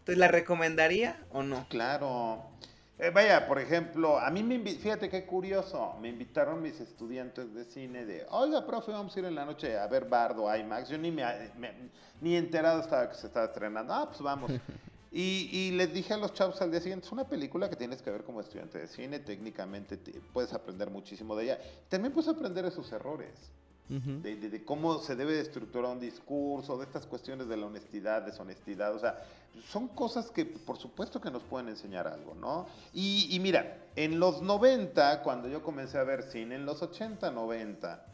Entonces, ¿la recomendaría o no?
Claro. Eh, vaya, por ejemplo, a mí me fíjate qué curioso, me invitaron mis estudiantes de cine de, oiga, profe, vamos a ir en la noche a ver Bardo IMAX. Yo ni me, ni enterado estaba que se estaba estrenando. Ah, pues vamos. *laughs* Y, y, les dije a los chavos al día siguiente, es una película que tienes que ver como estudiante de cine, técnicamente puedes aprender muchísimo de ella. También puedes aprender de sus errores de, cómo se debe de estructurar un discurso, de estas cuestiones de la honestidad, deshonestidad, o sea, son cosas que por supuesto que nos pueden enseñar algo, ¿no? Y, mira, en los 90, cuando yo comencé a ver cine, en los 80, 90,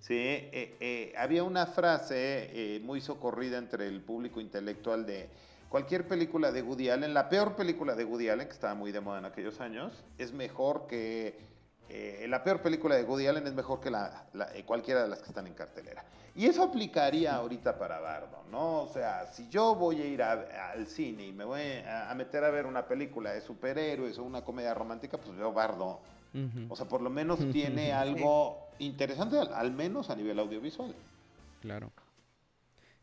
¿sí? Eh, eh, había una frase eh, muy socorrida entre el público intelectual de cualquier película de Woody Allen, la peor película de Woody que estaba muy de moda en aquellos años, es mejor que eh, la peor película de Woody Allen es mejor que la, eh, cualquiera de las que están en cartelera. Y eso aplicaría ahorita para Bardo, ¿no? O sea, si yo voy a ir al cine y me voy a, meter a ver una película de superhéroes o una comedia romántica, pues veo Bardo. O sea, por lo menos *laughs* tiene algo interesante, al, menos a nivel audiovisual.
Claro.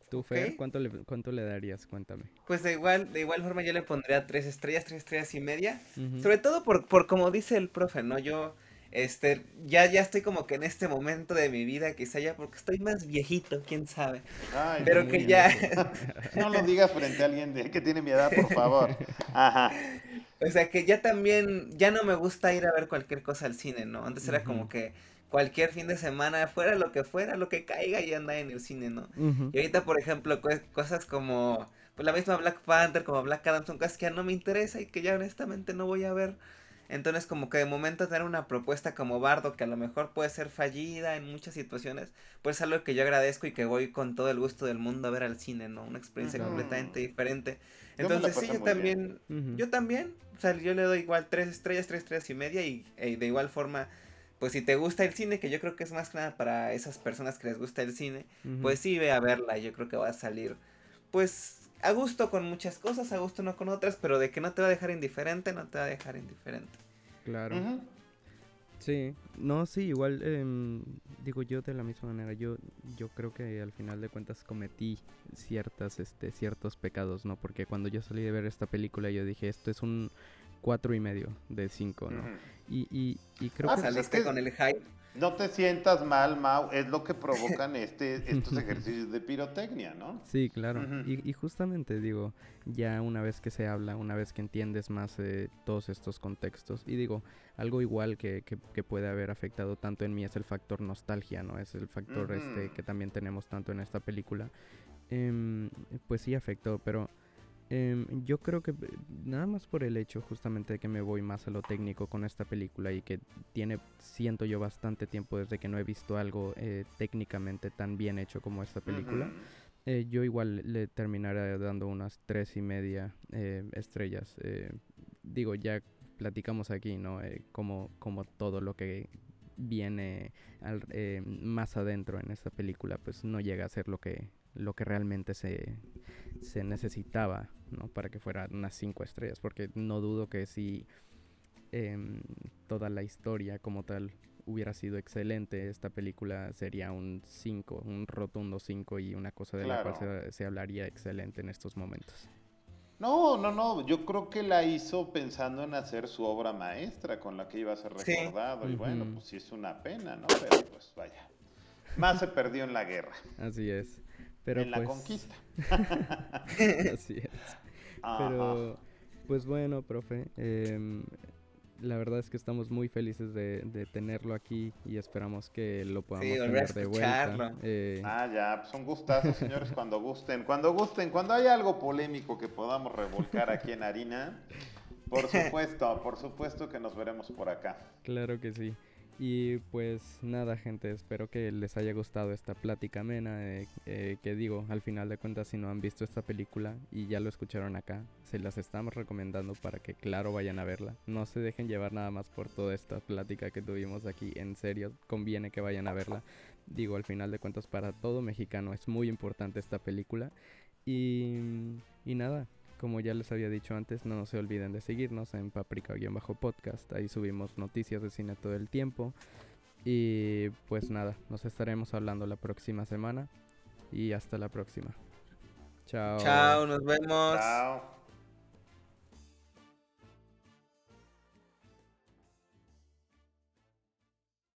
¿Tú, Fer, ¿cuánto, le, cuánto le darías? Cuéntame.
Pues de igual, de igual forma yo le pondría tres estrellas, tres estrellas y media. Sobre todo por, por como dice el profe, ¿no? Yo este, ya, ya estoy como que en este momento de mi vida, quizá ya porque estoy más viejito, quién sabe. Pero que ya. *laughs*
No lo digas frente a alguien de que tiene mi edad, por favor. Ajá.
O sea que ya también, ya no me gusta ir a ver cualquier cosa al cine, ¿no? Antes era como que cualquier fin de semana, fuera lo que fuera, lo que caiga y anda en el cine, ¿no? Y ahorita, por ejemplo, cosas como pues la misma Black Panther, como Black Adam, son cosas que ya no me interesa y que ya honestamente no voy a ver. Entonces como que de momento tener una propuesta como Bardo que a lo mejor puede ser fallida en muchas situaciones, pues es algo que yo agradezco y que voy con todo el gusto del mundo a ver al cine, ¿no? Una experiencia completamente diferente. Entonces sí, yo también, yo también, o sea, yo le doy igual tres estrellas, tres estrellas y media y, e de igual forma, pues si te gusta el cine, que yo creo que es más que nada para esas personas que les gusta el cine, pues sí, ve a verla, yo creo que va a salir, pues a gusto con muchas cosas, a gusto no con otras, pero de que no te va a dejar indiferente, no te va a dejar indiferente.
Claro. Sí, no, sí, igual, em, digo yo de la misma manera, yo, yo creo que al final de cuentas cometí ciertas, este, ciertos pecados, ¿no? Porque cuando yo salí de ver esta película yo dije, esto es un cuatro y medio de cinco, ¿no? y, y, y, creo
ah, que... saliste con el hype.
No te sientas mal, Mau, es lo que provocan este, estos *laughs* ejercicios de pirotecnia, ¿no?
Sí, claro. y, justamente digo, ya una vez que se habla, una vez que entiendes más eh, todos estos contextos, y digo, algo igual que, que, puede haber afectado tanto en mí es el factor nostalgia, ¿no? Es el factor este que también tenemos tanto en esta película. Em, pues sí afectó, pero Em, yo creo que nada más por el hecho justamente de que me voy más a lo técnico con esta película y que tiene, siento yo, bastante tiempo desde que no he visto algo eh, técnicamente tan bien hecho como esta película. Eh, yo igual le terminaré dando unas tres y media eh, estrellas. digo, ya platicamos aquí, ¿no? como, como todo lo que viene más adentro en esta película, pues no llega a ser lo que, lo que realmente se, se necesitaba ¿no? para que fuera unas cinco estrellas, porque no dudo que si em, toda la historia como tal hubiera sido excelente, esta película sería un 5, un rotundo 5 y una cosa de la cual se, hablaría excelente en estos momentos.
No, no, no, yo creo que la hizo pensando en hacer su obra maestra con la que iba a ser recordado y bueno, pues sí es una pena, ¿no? Pero pues vaya, más se perdió en la guerra.
Así es
en la pues conquista. *laughs*
Así es. Pero, pues bueno, profe, em, la verdad es que estamos muy felices de, tenerlo aquí y esperamos que lo podamos tener de vuelta.
Eh, ah, ya, son pues gustazos, señores, cuando gusten. Cuando gusten, cuando hay algo polémico que podamos revolcar aquí en Harina, por supuesto, por supuesto que nos veremos por acá.
Claro que sí. Y pues nada gente, espero que les haya gustado esta plática amena, eh, eh, que digo, al final de cuentas si no han visto esta película y ya lo escucharon acá, se las estamos recomendando para que claro vayan a verla. No se dejen llevar nada más por toda esta plática que tuvimos aquí, en serio, conviene que vayan a verla. Digo, al final de cuentas para todo mexicano es muy importante esta película. Y, y nada, como ya les había dicho antes, no se olviden de seguirnos en Paprika-podcast. Ahí subimos noticias de cine todo el tiempo. Y pues nada, nos estaremos hablando la próxima semana. Y hasta la próxima. Chao.
Chao, nos vemos. Chao.